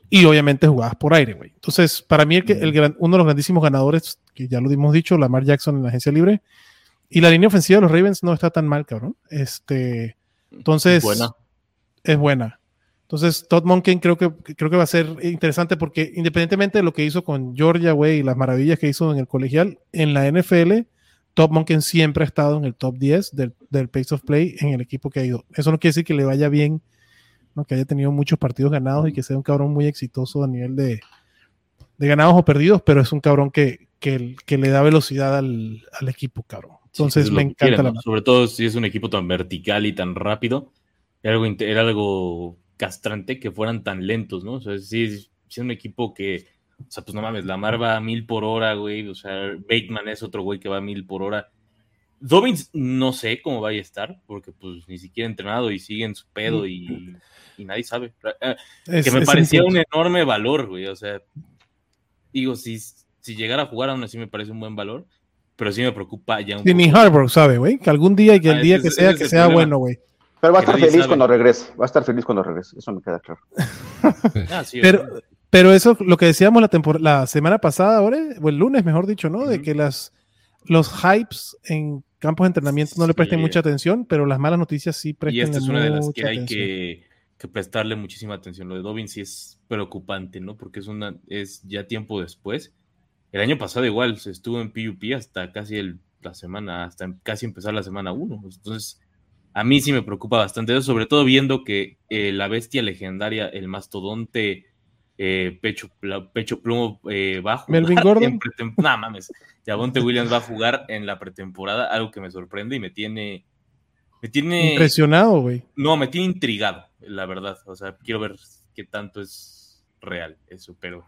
Y obviamente jugadas por aire, güey. Entonces, para mí, el el gran- uno de los grandísimos ganadores, que ya lo hemos dicho, Lamar Jackson en la agencia libre. Y la línea ofensiva de los Ravens no está tan mal, cabrón. Este, entonces, Buena. es buena. Entonces, Todd Monken creo que, creo que va a ser interesante porque independientemente de lo que hizo con Georgia, güey, y las maravillas que hizo en el colegial, en la NFL, Todd Monken siempre ha estado en el top 10 del, del pace of play en el equipo que ha ido. Eso no quiere decir que le vaya bien, ¿no? que haya tenido muchos partidos ganados y que sea un cabrón muy exitoso a nivel de, de ganados o perdidos, pero es un cabrón que, que, que le da velocidad al, al equipo, cabrón. Sí, Entonces es lo me encanta quieren, la ¿no? Sobre todo si es un equipo tan vertical y tan rápido. Era algo, era algo castrante que fueran tan lentos, ¿no? O sea, sí, sí es un equipo que, o sea, pues no mames, Lamar va a mil por hora, güey. O sea, Bateman es otro güey que va a mil por hora. Dobbins no sé cómo vaya a estar, porque pues ni siquiera entrenado y sigue en su pedo y, y nadie sabe. Eh, Es- que me parecía un enorme valor, güey. O sea, digo, si, si llegara a jugar aún así me parece un buen valor, pero sí me preocupa ya un Sí, ni poco. Harbaugh sabe, güey, que algún día y que el Ah, día que es- sea, que sea problema. bueno, güey. Pero va a estar feliz sabe. cuando regrese. Va a estar feliz cuando regrese. Eso me queda claro. Ah, sí, Pero, pero eso, lo que decíamos la, la semana pasada, ahora, o el lunes, mejor dicho, ¿no? De que las, los hypes en campos de entrenamiento no le presten Sí. mucha atención, pero las malas noticias sí y prestan esta es una de las que hay atención. que, que prestarle muchísima atención. Lo de Dobbins sí es preocupante, ¿no? Porque es una es ya tiempo después el año pasado igual se estuvo en PUP hasta casi el, la semana, hasta casi empezar la semana 1. Entonces, a mí sí me preocupa bastante eso, sobre todo viendo que eh, la bestia legendaria, el mastodonte eh, pecho, pecho plomo eh, va a jugar. Melvin Gordon. No mames. Javonte Williams va a jugar en la pretemporada, algo que me sorprende y me tiene. Me tiene. Impresionado, güey. No, me tiene intrigado, la verdad. O sea, quiero ver qué tanto es real eso, pero.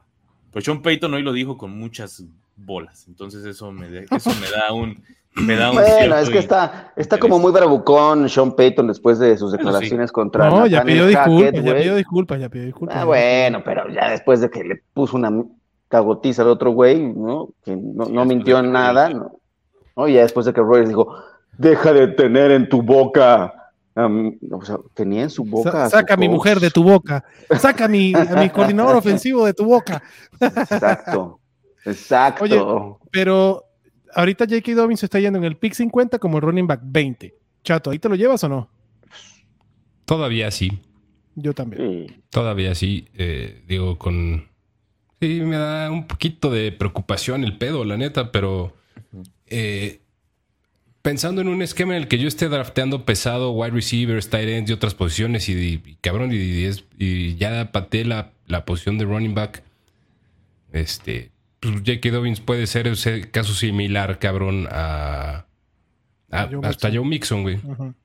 Pues Sean Payton hoy lo dijo con muchas bolas. Entonces eso me, eso me da un bueno, es que está, está como muy bravucón Sean Payton después de sus declaraciones contra. No, ya pidió disculpas, ya pidió disculpas, ya pidió disculpas. Ah, bueno, pero ya después de que le puso una cagotiza al otro güey, ¿no? Que no, mintió en nada, ¿no? ¿no? Y ya después de que Royce dijo, deja de tener en tu boca. O sea, tenía en su boca. saca a mi mujer de tu boca. Saca a mi, a mi coordinador ofensivo de tu boca. Exacto. Exacto. Oye, pero ahorita J.K. Dobbins está yendo en el pick 50 como el running back 20. Chato, ¿ahí te lo llevas o no? Todavía sí. Yo también. Todavía sí. Eh, digo, con. Sí, me da un poquito de preocupación el pedo, la neta, pero. Eh, pensando en un esquema en el que yo esté drafteando pesado, wide receivers, tight ends y otras posiciones, y, cabrón, y, ya pateé la, la posición de running back. Este pues, J.K. Dobbins puede ser ese caso similar, cabrón, a, hasta Joe Mixon, güey.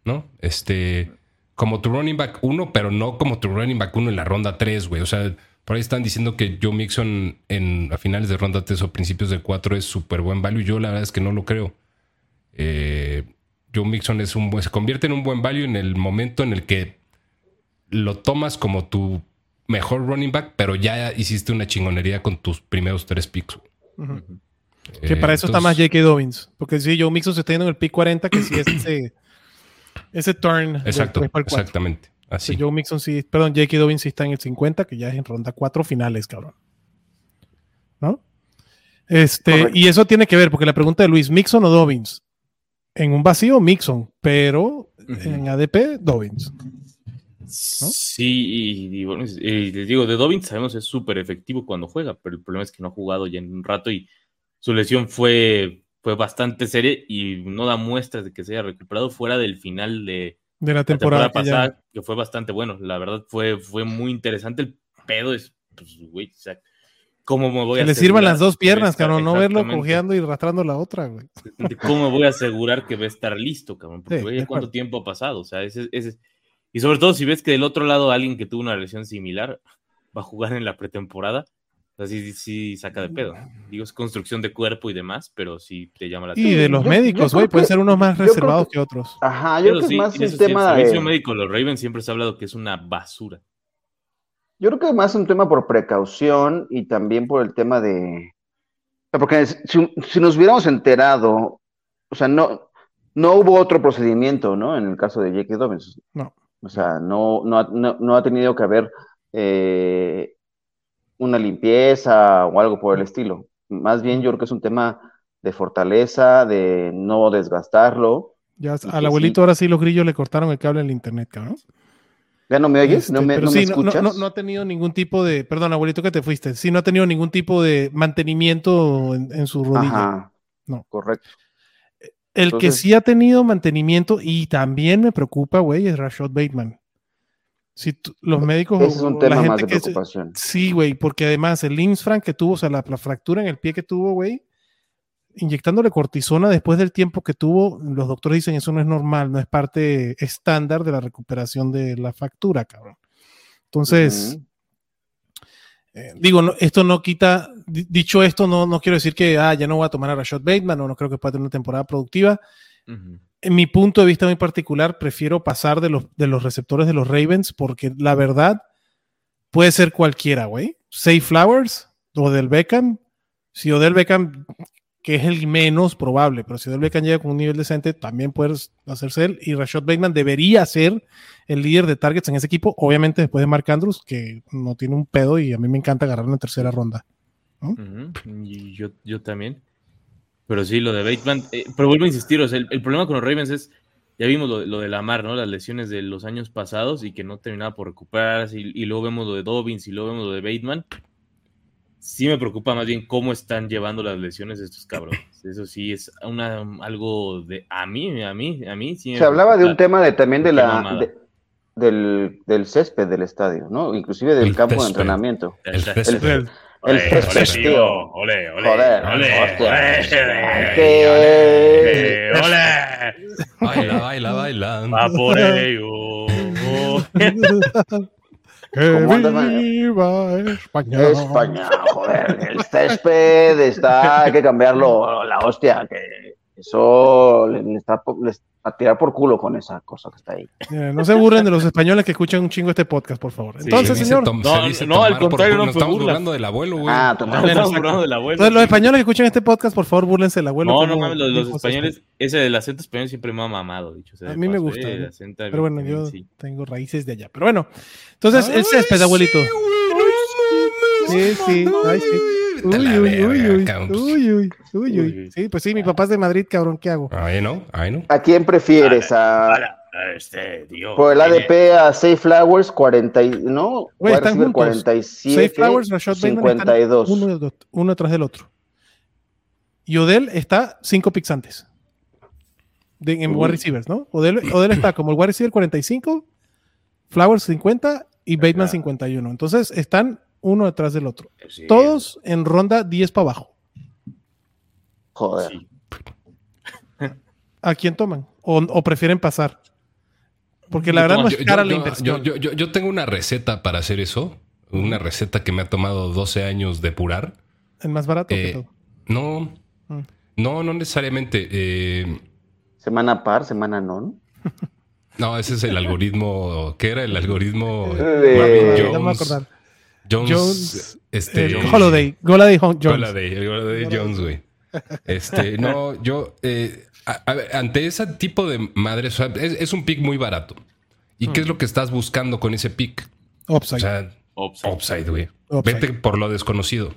¿No? Este, como tu running back 1, pero no como tu running back 1 en la ronda 3, güey. O sea, por ahí están diciendo que Joe Mixon en, a finales de ronda 3 o principios de 4 es súper buen value. Yo la verdad es que no lo creo. Eh, Joe Mixon es un, se convierte en un buen value en el momento en el que lo tomas como tu mejor running back, pero ya hiciste una chingonería con tus primeros tres picks. que para eso está más J.K. Dobbins. Porque si Joe Mixon se está yendo en el pick 40, que sí es ese, ese turn. Exacto, exactamente. Así. Joe Mixon sí, perdón, J.K. Dobbins sí está en el 50, que ya es en ronda 4 finales, cabrón. ¿No? Este, y eso tiene que ver, porque la pregunta de Luis, ¿Mixon o Dobbins? En un vacío, Mixon, pero en ADP, Dobbins. Sí, y, bueno, les digo, de Dobbins sabemos es súper efectivo cuando juega, pero el problema es que no ha jugado ya en un rato y su lesión fue, fue bastante seria y no da muestras de que se haya recuperado fuera del final de, de la temporada, pasada, que fue bastante bueno. La verdad fue, fue muy interesante. El pedo es, pues, güey, o sea, ¿cómo me voy que a le sirvan las dos piernas, cabrón, no verlo cojeando y arrastrando la otra, güey. ¿Cómo me voy a asegurar que va a estar listo, cabrón? Porque, ¿cuánto tiempo ha pasado? O sea, ese, ese y sobre todo si ves que del otro lado alguien que tuvo una lesión similar va a jugar en la pretemporada, así sí, saca de pedo. Digo, es construcción de cuerpo y demás, pero sí te llama la atención. Y de los médicos, güey, pueden ser unos más reservados que, otros. Ajá, yo creo que es más un tema el servicio médico, los Ravens siempre se ha hablado que es una basura. Yo creo que es más un tema por precaución y también por el tema de... Porque si, si nos hubiéramos enterado, o sea, no, no hubo otro procedimiento, ¿no? En el caso de J.K. Dobbins. No. O sea, no, no, ha tenido que haber eh, una limpieza o algo por el estilo. Más bien yo creo que es un tema de fortaleza, de no desgastarlo. Ya al abuelito ahora sí los grillos le cortaron el cable en el internet, cabrón. ¿Ya no me oyes? ¿No este, me, escuchas? No, ha tenido ningún tipo de, perdón, abuelito que te fuiste, sí, no ha tenido ningún tipo de mantenimiento en, su rodilla. Ajá, no. Correcto. El que sí ha tenido mantenimiento y también me preocupa, güey, es Rashad Bateman. Si los médicos. es un tema más de preocupación. sí, güey, porque además el Frank que tuvo, o sea, la, fractura en el pie que tuvo, güey, inyectándole cortisona después del tiempo que tuvo, los doctores dicen eso no es normal, no es parte estándar de la recuperación de la fractura, cabrón. Entonces, eh, digo, esto no quita, dicho esto, no, no quiero decir que ah, ya no voy a tomar a Rashad Bateman o no creo que pueda tener una temporada productiva. En mi punto de vista muy particular, prefiero pasar de los, de los receptores de los Ravens porque la verdad puede ser cualquiera, güey. Say Flowers o del Beckham. Si Odell Beckham que es el menos probable, pero si Del Beckham llega con un nivel decente, también puedes hacerse él. Y Rashad Bateman debería ser el líder de targets en ese equipo, obviamente después de Mark Andrews, que no tiene un pedo y a mí me encanta agarrarlo en tercera ronda. yo, yo también. Pero sí, lo de Bateman, eh, pero vuelvo a insistir, el, problema con los Ravens es, ya vimos lo, lo, de Lamar, ¿no? Las lesiones de los años pasados y que no terminaba por recuperarse, y, y luego vemos lo de Dobbins y luego vemos lo de Bateman sí me preocupa más bien cómo están llevando las lesiones estos cabrones. Eso sí es una, algo de a mí, a mí, a mí sí. Se hablaba de un tema de también de la de- del, del césped del estadio, ¿no? Inclusive del El campo de entrenamiento. El El, césped. el Ole, césped, ole, tío. Ole, ole, Joder, ole, ole, ole. Baila, baila, baila. Va por ello. España, joder, el césped está, hay que cambiarlo, la hostia, que eso le, está le está a tirar por culo con esa cosa que está ahí. No se burlen de los españoles que escuchan un chingo este podcast, por favor. Sí, Entonces, Se señor, tom- No, se no, al contrario, no estamos burla. burlando del abuelo, güey. Ah, No, toma. estamos burlando del abuelo. entonces, los españoles que escuchan este podcast, por favor, búrlense del abuelo. No, no mames, los, los españoles, ese del acento español siempre me ha mamado, dicho sea A mí me gusta, eh, el ¿no? acento Pero bueno, yo sí. tengo raíces de allá. Pero bueno, entonces el césped, abuelito. Sí, sí, ay, sí. Uy, Vete a la uy, verga, uy, uy, cabrón. uy, uy, uy, uy. Uy. Sí, pues sí, mi papá es de Madrid, cabrón, ¿qué hago? Ay, no, ay, no. ¿A quién prefieres? ¿A, este, tío. por el ADP a Safe Flowers 40, y- ¿no? Están receiver juntos. 47, Safe Flowers, Rashad Bateman están 52. uno, uno detrás del otro. Y Odell está cinco picks antes. De, en Uy. wide receivers, ¿no? Odell, Odell está como el wide receiver 45, Flowers 50 y Bateman Ya. 51. Entonces están uno detrás del otro. Sí, Todos en ronda 10 para abajo. Joder. sí. ¿A quién toman? O, o prefieren pasar. Porque la Yo verdad no es Yo, cara yo- la yo- inversión. yo- yo- yo tengo una receta para hacer eso. Una receta que me ha tomado 12 años depurar. el más barato que Eh, todo. No, Mm. no, no necesariamente. Eh, Semana par, semana non. no, ese es el algoritmo. ¿Qué era el algoritmo? De- Marvin Ya me Jones. este, El Holiday. Holiday Jones. Holiday, el Holiday Jones, güey. Este, no, yo, eh, a- a ver, ante ese tipo de madres, o sea, es, es un pick muy barato. ¿Y qué es lo que estás buscando con ese pick? Upside. O sea, Upside. upside, güey. Upside. Vete por lo desconocido.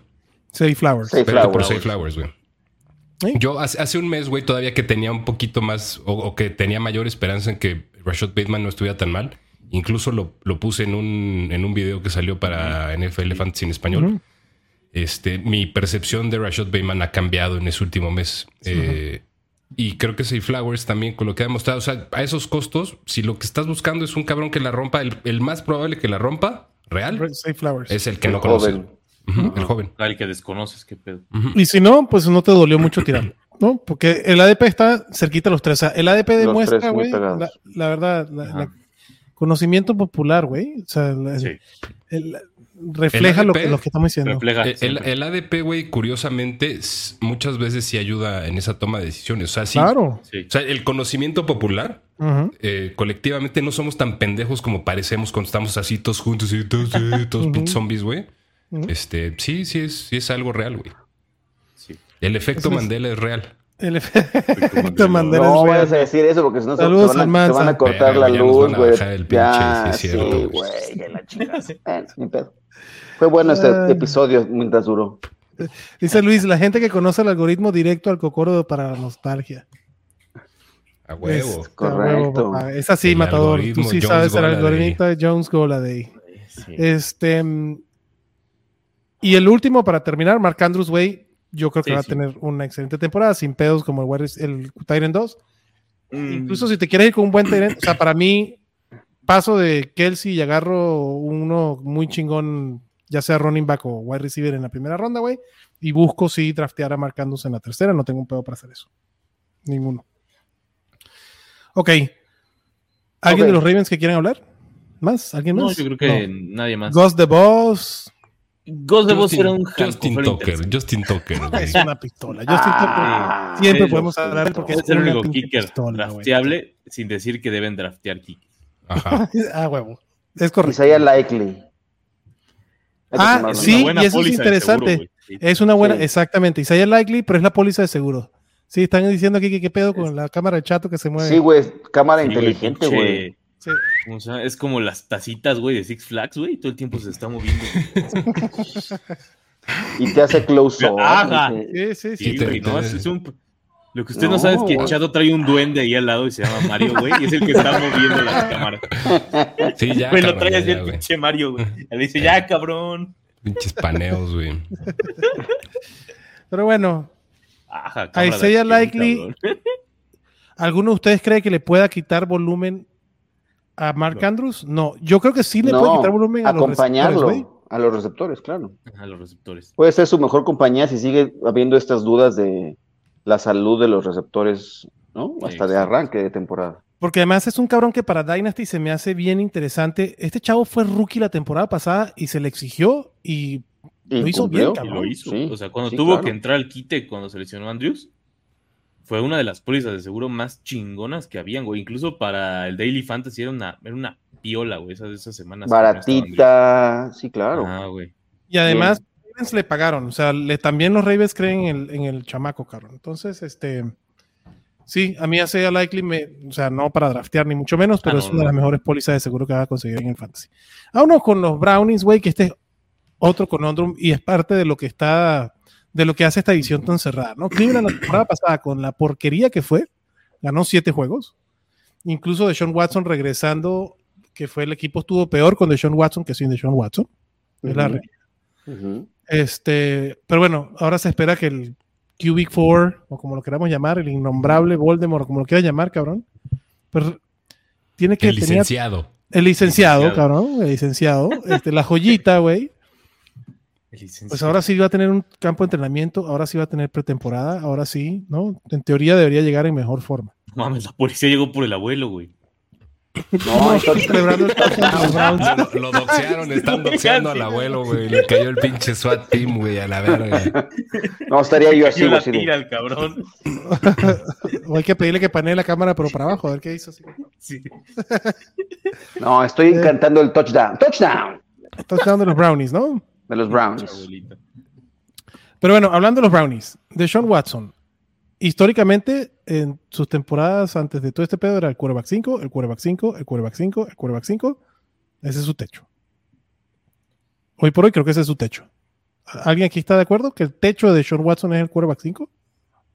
Safe Flowers. Safe Vete Flowers. por Safe Flowers, güey. ¿Sí? Yo hace, hace un mes, güey, todavía que tenía un poquito más o, o que tenía mayor esperanza en que Rashad Bateman no estuviera tan mal. Incluso lo, lo puse en un, en un video que salió para NFL Fantasy en español. Este, mi percepción de Rashad Bateman ha cambiado en ese último mes. Eh, y creo que Safe Flowers también, con lo que ha demostrado, o sea, a esos costos, si lo que estás buscando es un cabrón que la rompa, el, el más probable que la rompa, real, Safe Flowers. es el que El no conoce. joven. El joven. Al que desconoces, qué pedo. Y si no, pues no te dolió mucho tirarlo, ¿no? Porque el ADP está cerquita a los tres. O sea, el ADP demuestra, güey, la, verdad, la- conocimiento popular, güey. O sea, la- Sí. el- refleja El lo, ADP que, lo que estamos diciendo. Refleja. El, ADP, güey, curiosamente, muchas veces sí ayuda en esa toma de decisiones. O sea, sí. Claro. Sí. O sea, el conocimiento popular, eh, colectivamente no somos tan pendejos como parecemos cuando estamos así todos juntos y todos, eh, todos zombies, güey. Este, sí, sí es, sí es algo real, güey. Sí. El efecto Eso es- Mandela es real. El efecto Mandela No vayas a decir eso porque si no se, van a, Almanza. te van a cortar la luz, güey. Ya, sí, sí, güey, que la. Eh, ni pedo. Fue bueno este episodio mientras duró. Dice Luis, la gente que conoce el algoritmo directo al cocoro para la nostalgia. A huevo. Es- a correcto. Es así, El Matador. Tú sí Jones sabes el algoritmo de Jones Goladay. Sí. Este. mm, Y el último, para terminar, Mark Andrews, güey. Yo creo que Sí, va sí. a tener una excelente temporada, sin pedos como el, Warriors- el Tyrant 2. Mm, Incluso si te quieres ir con un buen Tyrant, o sea, para mí, paso de Kelsey y agarro uno muy chingón, ya sea running back o wide receiver en la primera ronda, güey. Y busco sí draftear a Andrews en la tercera. No tengo un pedo para hacer eso. Ninguno. Ok. ¿Alguien de los Ravens que quieran hablar? ¿Más? ¿Alguien más? No, yo creo que No. nadie más. Ghost the Boss. Ghost de Boss era un Justin Tucker. Justin Tucker. Es una pistola. Justin Ah, Tucker, siempre sí, podemos hablar porque Tucker. Es el único kicker pistola, drafteable sin decir que deben draftear kickers. Ajá. Ah, huevo. Es correcto. Isaiah Likely. Ah, sí, y eso es interesante. seguro, güey. Sí. Es una buena, Sí. exactamente. Isaiah Likely, pero es la póliza de seguro. Sí, están diciendo aquí que qué pedo con la cámara de chato que se mueve. Sí, güey, cámara Sí, inteligente, güey. Es como las tacitas, güey, de Six Flags, güey. Todo el tiempo se está moviendo. Y te hace close up. Ajá. Sí, sí, sí. Sí, Y te- güey, te- no, es, es un... Lo que usted no, No, sabe es que. Chato trae un duende ahí al lado y se llama Mario, güey, y es el que está moviendo las cámaras. Sí, ya, Güey, lo trae así el pinche Mario, güey. Le dice, ya, cabrón. Pinches paneos, güey. Pero bueno, Ajá, Isaiah Likely-. ¿alguno de ustedes cree que le pueda quitar volumen a Mark No. Andrews? No, yo creo que sí le No, puede quitar volumen a los acompañarlo receptores, güey. a los receptores, claro. Ajá, los receptores. Puede ser su mejor compañía si sigue habiendo estas dudas de la salud de los receptores, ¿no? Sí, Hasta de arranque de temporada. Porque además es un cabrón que para Dynasty se me hace bien interesante. Este chavo fue rookie la temporada pasada y se le exigió y Y Lo hizo cumplió. bien, Y cabrón. lo hizo. Sí, o sea, cuando sí, tuvo claro. que entrar al quite cuando seleccionó a Andrews, fue una de las pólizas de seguro más chingonas que habían, güey. Incluso para el Daily Fantasy era una, era una piola, güey, esas, esas semanas. no Baratita, sí, claro. Ah, güey. Y además, los Ravens le pagaron. O sea, le, también los Ravens creen en el, en el chamaco, cabrón. Entonces, este. Sí, a mí hace likely, me, o sea, no para draftear ni mucho menos, pero Ah, es no, una de las mejores pólizas de seguro que va a conseguir en el fantasy. Vámonos con los Brownies, güey, que este es otro conundrum y es parte de lo que está, de lo que hace esta edición tan cerrada, ¿no? Cleveland la temporada pasada, con la porquería que fue, ganó siete juegos. Incluso de Sean Watson regresando, que fue el equipo estuvo peor con Deshaun Watson que sin Deshaun Watson. Es la realidad. Ujú. Este, pero bueno, ahora se espera que el Cubic 4, o como lo queramos llamar, el innombrable Voldemort, o como lo quiera llamar, cabrón, pues tiene que El tener licenciado. el licenciado, Licenciado. cabrón, el licenciado, este, la joyita, güey. Pues ahora sí va a tener un campo de entrenamiento, ahora sí va a tener pretemporada, ahora sí, ¿no? En teoría debería llegar en mejor forma. No Mames, la policía llegó por el abuelo, güey. No, Están celebrando el touchdown de los Browns. Lo, lo doxearon, están doxeando al abuelo, güey. Le cayó el pinche SWAT team, güey, a la verga. no estaría yo así, güey, tira al cabrón. O hay que pedirle que panee la cámara, pero para abajo, a ver qué hizo. así. Sí. No, estoy cantando el touchdown. Touchdown Touchdown de los Brownies, ¿no? De los Browns. Pero bueno, hablando de los Brownies, de Sean Watson, históricamente en sus temporadas antes de todo este pedo era el quarterback 5, el quarterback 5, el quarterback 5, el quarterback 5. Ese es su techo. Hoy por hoy creo que ese es su techo. ¿Alguien aquí está de acuerdo que el techo de Sean Watson es el quarterback 5?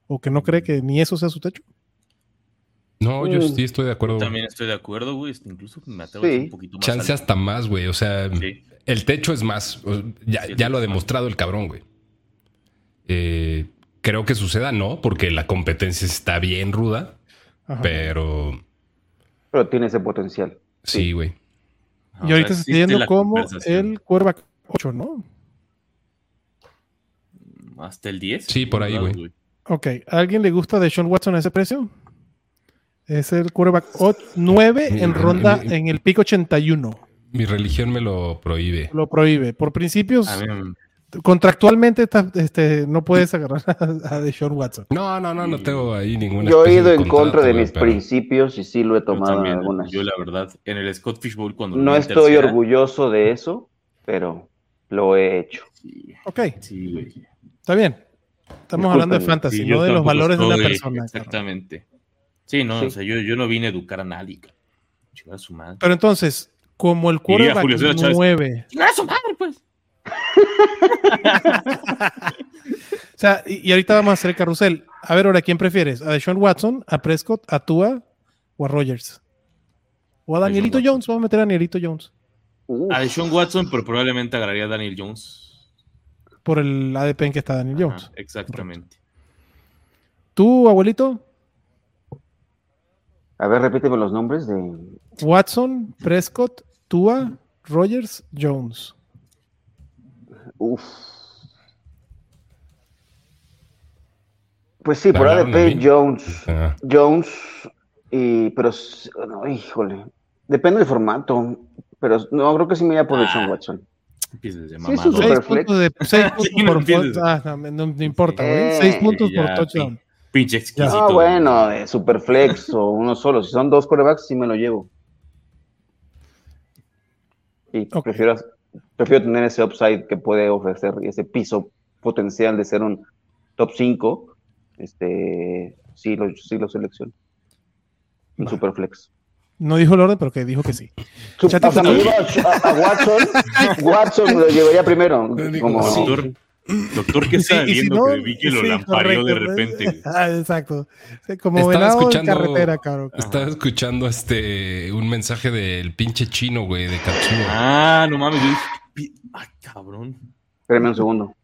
¿O que no cree que ni eso sea su techo? No, yo Mm. sí estoy de acuerdo. También estoy de acuerdo, güey. Incluso me atrevo Sí. a ser un poquito más. Chance alto. hasta más, güey. O sea, Sí. El techo es más. Ya, Sí, ya lo ha demostrado el cabrón, güey. Eh, creo que suceda, no, porque la competencia está bien ruda, Ajá. pero Pero tiene ese potencial. sí, güey. y ahorita se está yendo como el quarterback 8, ¿no? Hasta el 10. Sí, por ahí, ¿verdad, güey. Ok, ¿a alguien le gusta de Sean Watson a ese precio? Es el quarterback 9 en Mi- ronda mi- en el pico 81. Mi religión me lo prohíbe. Lo prohíbe. Por principios, contractualmente este, no puedes agarrar a, a Deshaun Watson. No, no, no, no tengo ahí ninguna. Yo he ido en contra de mis pero- principios y sí lo he yo tomado también, algunas. Yo, la verdad, en el Scott Fishbowl cuando. No en estoy tercera, orgulloso de eso, pero lo he hecho. Sí, Ok, sí, güey. está bien. Estamos hablando de fantasy, Sí, no yo de los valores de una persona. Exactamente. Sí, no, Sí. o sea, yo, yo no vine a educar a nadie. a su madre. Pero entonces, como el quarterback Julio César Chávez. 9, Chingar a su madre, pues. o sea, y, y ahorita vamos a hacer el carrusel. A ver, ahora, ¿quién prefieres? ¿A Deshaun Watson, a Prescott, a Tua o a Rogers? O a Danielito. Jones, vamos a meter a Danielito Jones A Sean Watson, pero probablemente agarraría a Daniel Jones. por el ADP en que está Daniel Jones. Ajá, exactamente. ¿Tú, abuelito? A ver, repíteme los nombres de. Watson, Prescott, Tua, Rogers, Jones. Uf. Pues sí, por ADP. Jones. Ah, Jones, y, pero, no, híjole, depende del formato, pero no, creo que sí me voy a por Ah, Sean Watson. Empieces de Sí. Super Seis puntos, de, seis puntos Sí, no por entiendes. ah, no, no- no importa, güey. Eh, Seis puntos por touchdown. Pinche exquisito. Ah, bueno, de Superflex o uno solo, si son dos corebacks, sí me lo llevo. Y Ok. prefiero, prefiero tener ese upside que puede ofrecer y ese piso potencial de ser un top 5, este, sí lo, sí lo selecciono. Un Va. Superflex. No dijo el orden, pero que dijo que sí. Su- o sea, me futuro. llevo a, a Watson, Watson lo llevaría primero. Como, doctor, ¿qué si- está si viendo no, que vi que lo sí, lampareó de correcto, repente? Ah, exacto. Sí, Como Estaba escuchando- en carretera, cabrón. Estaba escuchando este un mensaje del pinche chino, güey, de Katsuo. Ah, no mames. Yo ay, cabrón. Espérame un segundo.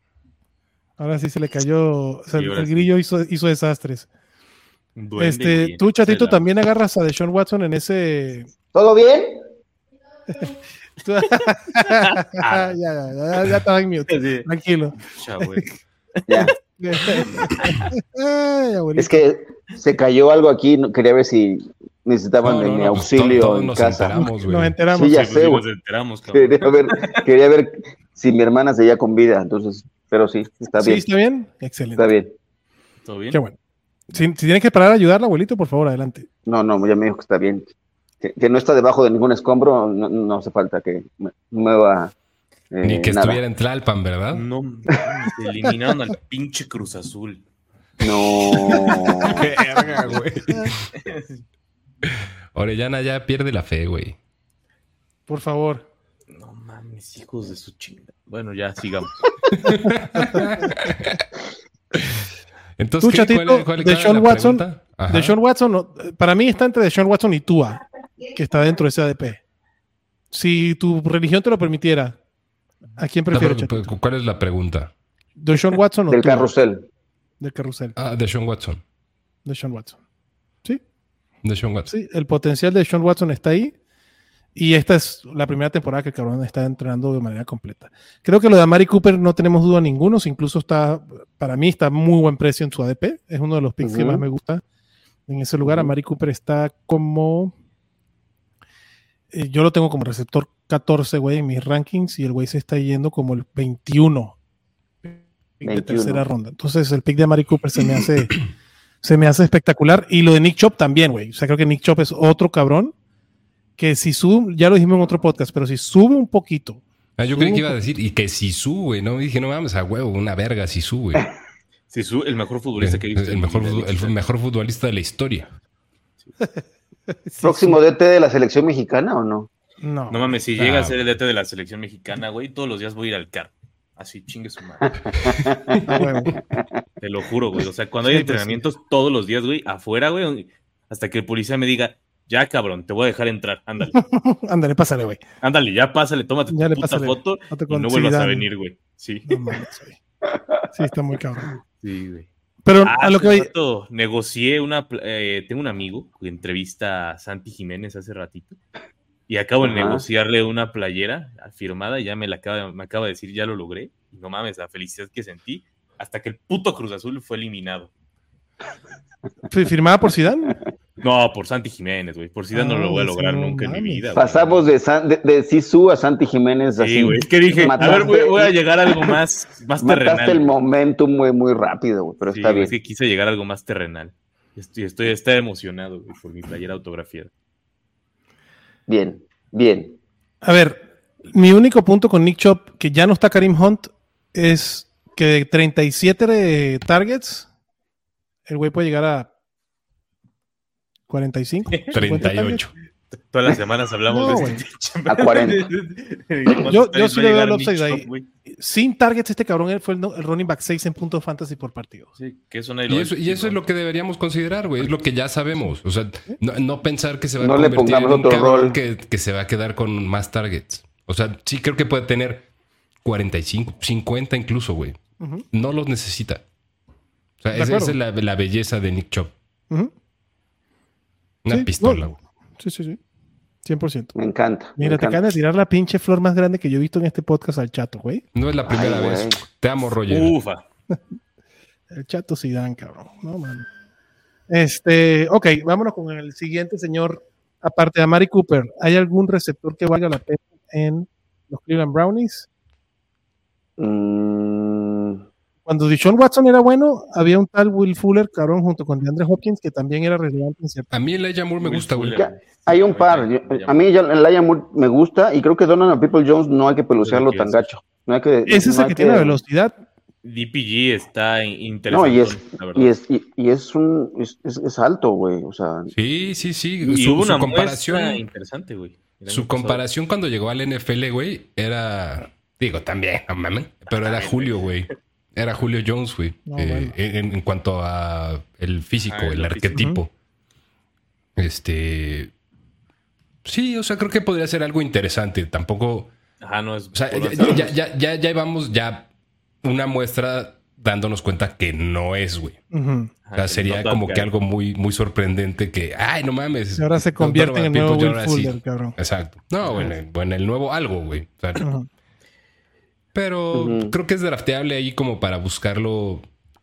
Ahora sí se le cayó. o sea, Sí, ahora el sí. grillo hizo, hizo desastres. Duende Este, tú, chatito, también agarras a Deshaun Watson en ese. ¿Todo bien? Tú- ya, ya, ya, ya estaba en mute. Sí, Tranquilo. güey. Ya. Es que se cayó algo aquí, no- quería ver si necesitaban No, de no, mi no, pues, auxilio todos en nos casa. enteramos, güey. Nos enteramos. Sí, ya Sí, sé, pues, nos enteramos. Quería ver, quería ver si mi hermana seguía con vida, entonces, pero sí, está ¿Sí bien, está bien? Excelente. está bien. ¿Todo bien? Qué bueno. Si, si tienes que parar a ayudarla, abuelito, por favor, adelante. No, no, ya me dijo que está bien. Que, que no está debajo de ningún escombro, no, no hace falta que mueva eh, Ni que nada. estuviera en Tlalpan, ¿verdad? No, mames, eliminaron al pinche Cruz Azul. No. Verga, güey. Orellana ya pierde la fe, güey. Por favor. No mames, hijos de su chinga. Bueno, ya sigamos. Entonces, Tú, ¿qué? chatito, ¿cuál, cuál- cuál Deshaun la Watson, pregunta? Ajá. Deshaun Watson, para mí está entre Deshaun Watson y Tua, que está dentro de ese ADP. Si tu religión te lo permitiera, ¿a quién prefieres, ¿Cuál es la pregunta? ¿Deshaun Watson o Del carrusel. Del carrusel. Ah, de Sean Watson. Deshaun Watson. Sí, De Sean Watson. sí, el potencial de Deshaun Watson está ahí. Y esta es la primera temporada que el cabrón está entrenando de manera completa. Creo que lo de Amari Cooper no tenemos duda ninguno. Incluso está, para mí, está muy buen precio en su ADP. Es uno de los picks que más me gusta. En ese lugar, Ujú. Amari Cooper está como. Eh, yo lo tengo como receptor 14, güey, en mis rankings. Y el güey se está yendo como el 21. pick De 21. tercera ronda. Entonces, el pick de Amari Cooper se me hace. se me hace espectacular. Y lo de Nick Chop también, güey. O sea, creo que Nick Chop es otro cabrón. Que si sube, ya lo dijimos en otro podcast, pero si sube un poquito, Ah, yo creí que iba a decir, y que Sisu, güey, ¿no? Dije, no mames, a huevo, una verga Sisu, güey. Sí, su- el mejor futbolista que he visto. el, mi mejor, el mejor futbolista de la historia. sí, ¿Próximo DT de la selección mexicana o no? sí. No. No mames, si Ah, llega a ser el DT de la selección mexicana, güey, todos los días voy a ir al CAR. Así, chingue su madre. Te lo juro, güey. O sea, cuando hay Sí, pues, entrenamientos todos los días, güey, afuera, güey, hasta que el policía me diga, ya cabrón, te voy a dejar entrar. Ándale, Ándale, pásale, güey. ándale, ya pásale, tómate Ya tu le puta pásale. foto Date y no vuelvas a venir, güey. Sí, No mames, güey. Sí, está muy cabrón. sí, güey. Pero Ah, a lo que voy. rato negocié una. eh, tengo un amigo que entrevista a Santi Jiménez hace ratito. Y acabo de negociarle una playera firmada y ya me la acaba, me acaba de decir, ya lo logré. Y no mames, la felicidad que sentí hasta que el puto Cruz Azul fue eliminado. fi- ¿Firmada por Zidane? No, por Santi Jiménez, güey. Por si no Ah, lo voy a sí, lograr no nunca en mi vida. güey. Pasamos de, San- de, de Sisu a Santi Jiménez Sí, así. güey. Es que dije, a ver, voy, voy a llegar a algo más, más Mataste terrenal. el momentum muy, muy rápido, güey, pero Sí, está bien. Es que quise llegar a algo más terrenal. Estoy, estoy, estoy emocionado güey, por mi playera autografiada. Bien, bien. A ver, mi único punto con Nick Chop, que ya no está Karim Hunt, es que de 37 de targets, el güey puede llegar a 45. 50 targets. 38. Todas las semanas hablamos No, de este A 40. Yo- yo sí le veo el a upside ahí. Sin targets, este cabrón él fue el, no- el running back 6 en puntos fantasy por partido. Sí, que eso nadie Y eso, y eso es ¿no? lo que deberíamos considerar, güey. Es lo que ya sabemos. O sea, no, no pensar que se va a No le convertir en pongamos un otro cabrón rol. que, que se va a quedar con más targets. O sea, sí creo que puede tener 45, 50 incluso, güey. No los necesita. O sea, esa, es la, la belleza de Nick Chop. ujú. Una Sí, pistola, no. güey. Sí, sí, sí. 100%. Me encanta. me Mira, te encanta. acaban de tirar la pinche flor más grande que yo he visto en este podcast al chato, güey. No es la primera Ay, vez. güey. Te amo, Roger. Ufa. El chato Zidane, cabrón. No, mano. Este, ok, vámonos con el siguiente señor. Aparte de Amari Cooper, ¿hay algún receptor que valga la pena en los Cleveland Brownies? Mm, Cuando Deshaun Watson era bueno, había un tal Will Fuller, cabrón, junto con DeAndre Hopkins, que también era relevante en cierto. A mí el Elijah Moore me Will gusta. Ya, hay un par. Yo- a mí ya el Aya Moore me gusta y creo que Donovan People Jones no hay que pelucearlo tan gacho. No hay que, Ese es no el que tiene la velocidad. DPG está No, interesante. y es, y es, y, y es un es, alto, güey. O sea, Sí, sí, sí. Y su, hubo su una comparación, interesante, güey. su pasado. comparación cuando llegó al NFL, güey, era. Digo, también, no mames. Pero era Julio, güey. Era Julio Jones, güey. No, Eh, bueno. en, en cuanto a el físico, Ah, el físico. arquetipo. Este. Sí, o sea, creo que podría ser algo interesante. Tampoco. Ajá, no es. O sea, ya, ya, ya, ya, ya vamos ya una muestra dándonos cuenta que no es, güey. O sea, sería como que algo muy, muy sorprendente que, ay, no mames. Y ahora se convierte en el nuevo Will. Fuller, cabrón. Exacto. No, o en, el, nuevo algo, güey. O sea. pero creo que es drafteable ahí como para buscarlo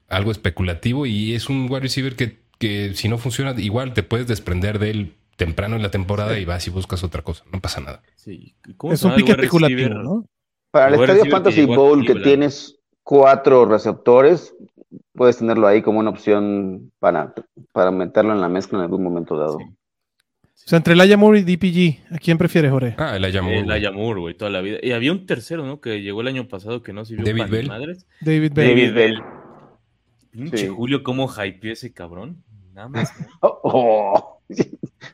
algo especulativo y es un wide receiver que, que si no funciona, igual te puedes desprender de él temprano en la temporada y vas y buscas otra cosa. No pasa nada. Sí. ¿Cómo Es un pique especulativo, receiver? ¿no? Para el Estadio Fantasy Bowl que tienes cuatro receptores, puedes tenerlo ahí como una opción para, para meterlo en la mezcla en algún momento dado. Sí. O sea, entre Laia Moore y DPG, ¿a quién prefieres, Jorge? Ah, el llamó. El Ayamur, güey, toda la vida. Y había un tercero, ¿no? Que llegó el año pasado que no sirvió David para Bell. madres. David Bell. David Bell. Pinche Sí. Julio, cómo hypeó ese cabrón. Nada más. ¿no? Oh, oh.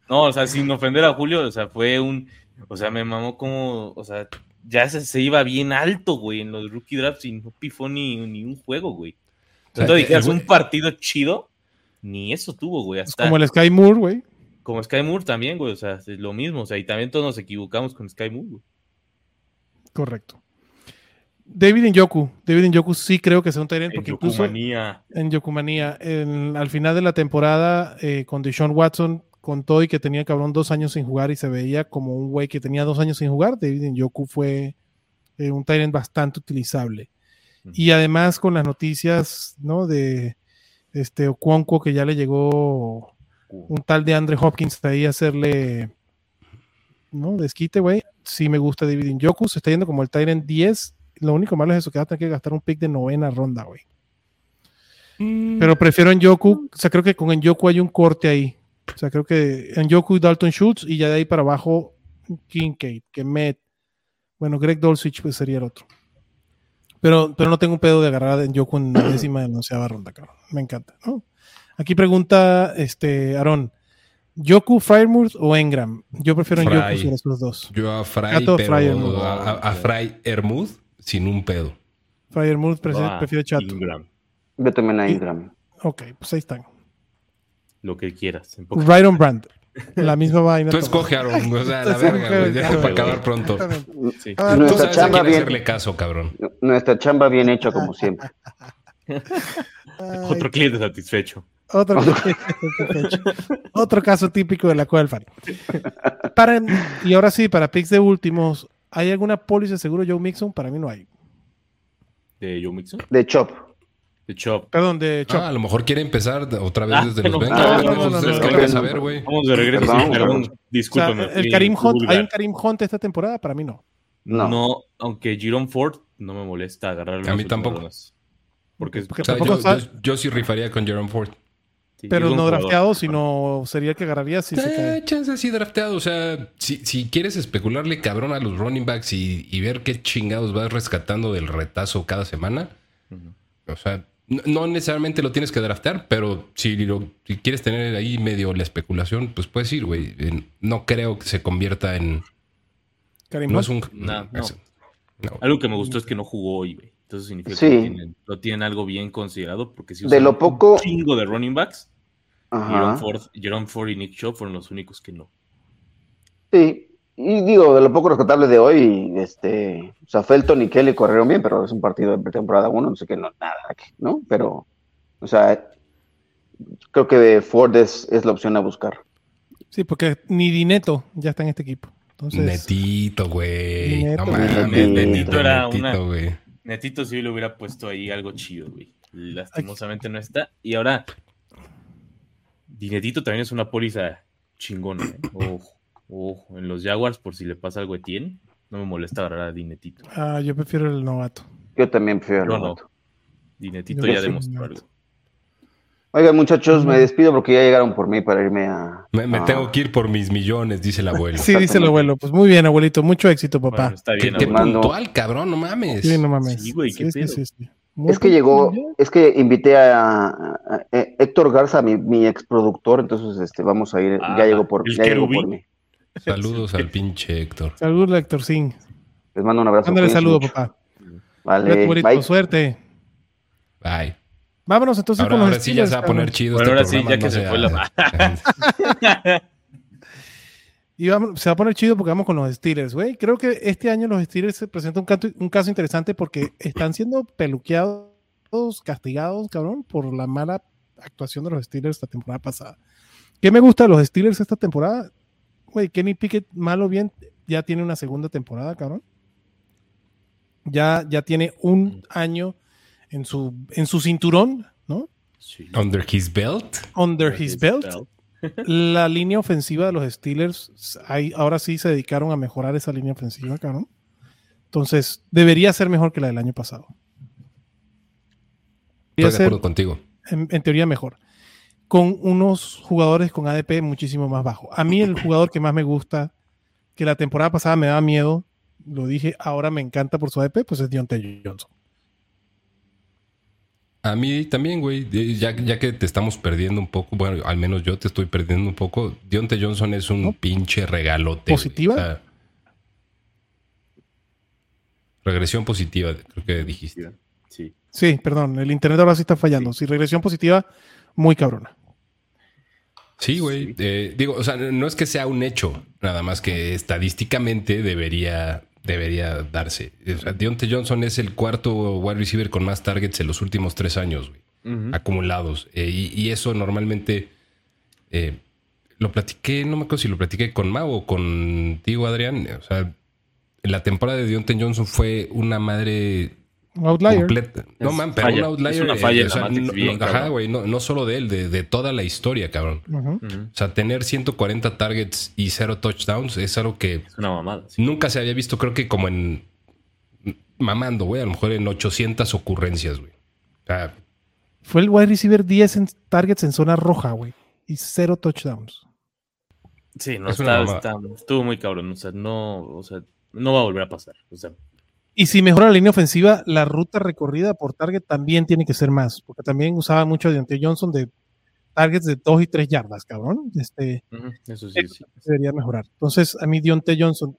No, o sea, sin ofender a Julio, o sea, fue un. O sea, me mamó como. O sea, ya se, se iba bien alto, güey, en los rookie drafts y no pifó ni, ni un juego, güey. O sea, dijeras güey- un partido chido, ni eso tuvo, güey. Es como el Sky Moore, güey. Como Sky Moore también, güey. O sea, es lo mismo. O sea, y también todos nos equivocamos con Sky Moore, güey. Correcto. David Njoku. David Njoku sí creo que sea un Tyrant En porque incluso en Yokumanía, en- al final de la temporada, eh, con Deshaun Watson contó y que tenía cabrón dos años sin jugar y se veía como un güey que tenía dos años sin jugar. David Njoku fue eh, un Tyrant bastante utilizable. Y además con las noticias, ¿no? De este Okonkwo que ya le llegó un tal de Andre Hopkins ahí hacerle, ¿no? Desquite, güey. Sí me gusta David Njoku, se está yendo como el Tyrant 10. Lo único malo es eso, que va a tener que gastar un pick de novena ronda, güey. Pero prefiero en Yoku, o sea, creo que con Njoku hay un corte ahí. O sea, creo que en Yoku y Dalton Schultz y ya de ahí para abajo Kincaid, Kemet. Bueno, Greg Dulcich pues sería el otro. Pero, pero no tengo un pedo de agarrar a Njoku en la décima de onceava ronda, cabrón. Me encanta, ¿no? Aquí pregunta este Aaron. ¿Yoku, Firemouth o Engram? Yo prefiero en Fry. Yoku sobre esos dos. Yo a Fry, pero Fry Hermuth. a, a- a Fry Hermuth sin un pedo. Firemouth prefiere, Ah, prefiere Chato. Ingram, Yo también a Ingram. Ok, pues ahí están. lo que quieras. Right on brand. La misma vaina. Tú escoge, Aaron. O sea, la verga, güey. Deja claro, para acabar pronto. Sí. Ah, Tú Nuestra sabes a chamba quién bien. hacerle caso, cabrón. Nuestra chamba bien hecha como siempre. Ay, Otro cliente satisfecho. Otro, otro caso típico de la cueva del fan. Para, y ahora sí, para picks de últimos, ¿hay alguna póliza de seguro Joe Mixon? Para mí no hay. De Joe Mixon. De Chop. De Chop. Perdón, de Chop. Ah, a lo mejor quiere empezar otra vez Ah, desde los no. 20. Güey, no, no, ustedes no, qué no, van a no. saber, güey. Vamos de regreso. Perdón, sí, perdón. perdón. O sea, Discúlpame. el Karim Hunt. ¿hay un Karim Hunt esta temporada? Para mí no. No. No. aunque Jerome Ford no me molesta agarrarlo. en A mí tampoco. Porque es- Porque O sea, tampoco yo, sa- yo- yo sí rifaría con Jerome Ford. Sí, Pero no jugador. drafteado, sino sería el que agarraría si se Eh, cae. chance así drafteado. O sea, si, si quieres especularle cabrón a los running backs y, y ver qué chingados vas rescatando del retazo cada semana, o sea, no, no necesariamente lo tienes que draftear, pero si, lo- si quieres tener ahí medio la especulación, pues puedes ir, güey. Eh, No creo que se convierta en. Karim No es un. No, no. es- no. Algo que me gustó es que no jugó hoy, güey. Entonces significa Sí. que lo tienen, lo tienen algo bien considerado. Porque si De lo poco- un chingo de running backs, Jerome. Ford, Jerome Ford y Nick Chubb fueron los únicos que no. Sí. Y digo, de lo poco rescatable de hoy, este, o sea, Felton y Kelly corrieron bien, pero es un partido de pretemporada uno, no sé qué, no, nada, ¿no? Pero, o sea, creo que Ford es, es la opción a buscar. Sí, porque ni Dineto ya está en este equipo. Entonces, Netito, güey. Neto, No mames, Netito. Netito Era Netito, una-. Netito sí le hubiera puesto ahí algo chido, güey. Lastimosamente no está. Y ahora, Dinetito también es una póliza chingona. ¿eh? Ojo, ojo. En los Jaguars, por si le pasa algo a Etienne, no me molesta agarrar a Dinetito. ah, yo prefiero el novato. Yo también prefiero. Yo el no. novato. Dinetito Yo ya sí, demostró algo. Oigan, muchachos, me despido porque ya llegaron por mí para irme a. Me, me a- tengo que ir por mis millones, dice el abuelo. Sí, dice el abuelo. Pues muy bien, abuelito. Mucho éxito, papá. Bueno, está Qué, bien, qué mando- puntual, cabrón, no mames. Sí, no mames. Sí, güey, qué pedo. Muy Es que llegó, es que invité a, a- a Héctor Garza, mi, mi ex productor, entonces este, vamos a ir, Ah, ya llegó por, ya llegó por mí. Saludos al pinche Héctor. Saludos, Héctor Singh. Les mando un abrazo. Mándale saludo, mucho. papá. Vale, bye. Suerte. Bye. Vámonos entonces Ahora, con los ahora sí ya se va a poner chido Bueno, este ahora sí, ya que no se fue la- Y vamos- se va a poner chido porque vamos con los Steelers, güey. Creo que este año los Steelers se presenta un, caso- un caso interesante porque están siendo peluqueados, castigados, cabrón, por la mala actuación de los Steelers la temporada pasada. ¿Qué me gusta de los Steelers esta temporada? Güey, Kenny Pickett, malo o bien, ya tiene una segunda temporada, cabrón. Ya, ya tiene un año en su, en su cinturón, ¿no? Sí. Under his belt. Under his belt. La línea ofensiva de los Steelers, ahora sí se dedicaron a mejorar esa línea ofensiva, cabrón. Entonces, debería ser mejor que la del año pasado. Estoy de ser, acuerdo contigo. en, en teoría, mejor. Con unos jugadores con ADP muchísimo más bajo. A mí, el jugador que más me gusta, que la temporada pasada me daba miedo, lo dije, ahora me encanta por su ADP, pues es Deontay Johnson. A mí también, güey. Ya, ya que te estamos perdiendo un poco, bueno, al menos yo te estoy perdiendo un poco. Deontay Johnson es un ¿No? pinche regalote. ¿Positiva? O sea, regresión positiva, creo que dijiste. Sí. Sí, perdón, el internet ahora sí está fallando. Si regresión positiva, muy cabrona. Sí, güey. Sí. Eh, digo, o sea, no es que sea un hecho, nada más que estadísticamente debería, debería darse. O sea, Deontay Johnson es el cuarto wide receiver con más targets en los últimos tres años, güey. Acumulados. Eh, y, y eso normalmente eh, lo platiqué, no me acuerdo si lo platiqué con Mau o contigo, Adrián. O sea, la temporada de Deontay Johnson fue una madre Un outlier. completa. No, man, pero falla. un outlier. Es una eh, falla en o sea, la Matrix no- bien, no- ajá, cabrón. güey, no, no solo de él, de, de toda la historia, cabrón. O sea, tener 140 targets y cero touchdowns es algo que Es una mamada. sí. nunca se había visto, creo que como en mamando, güey, a lo mejor en 800 ocurrencias, güey. O sea, Fue el wide receiver 10 en targets en zona roja, güey. Y cero touchdowns. Sí, no, Es una está, está- estuvo muy cabrón. O sea, no, o sea, no va a volver a pasar. O sea, Y si mejora la línea ofensiva, la ruta recorrida por target también tiene que ser más. Porque también usaba mucho Deontay Johnson de targets de 2 y 3 yardas, cabrón. Este, ujú, eso sí, sí. debería mejorar. Entonces, a mí Dionte Johnson,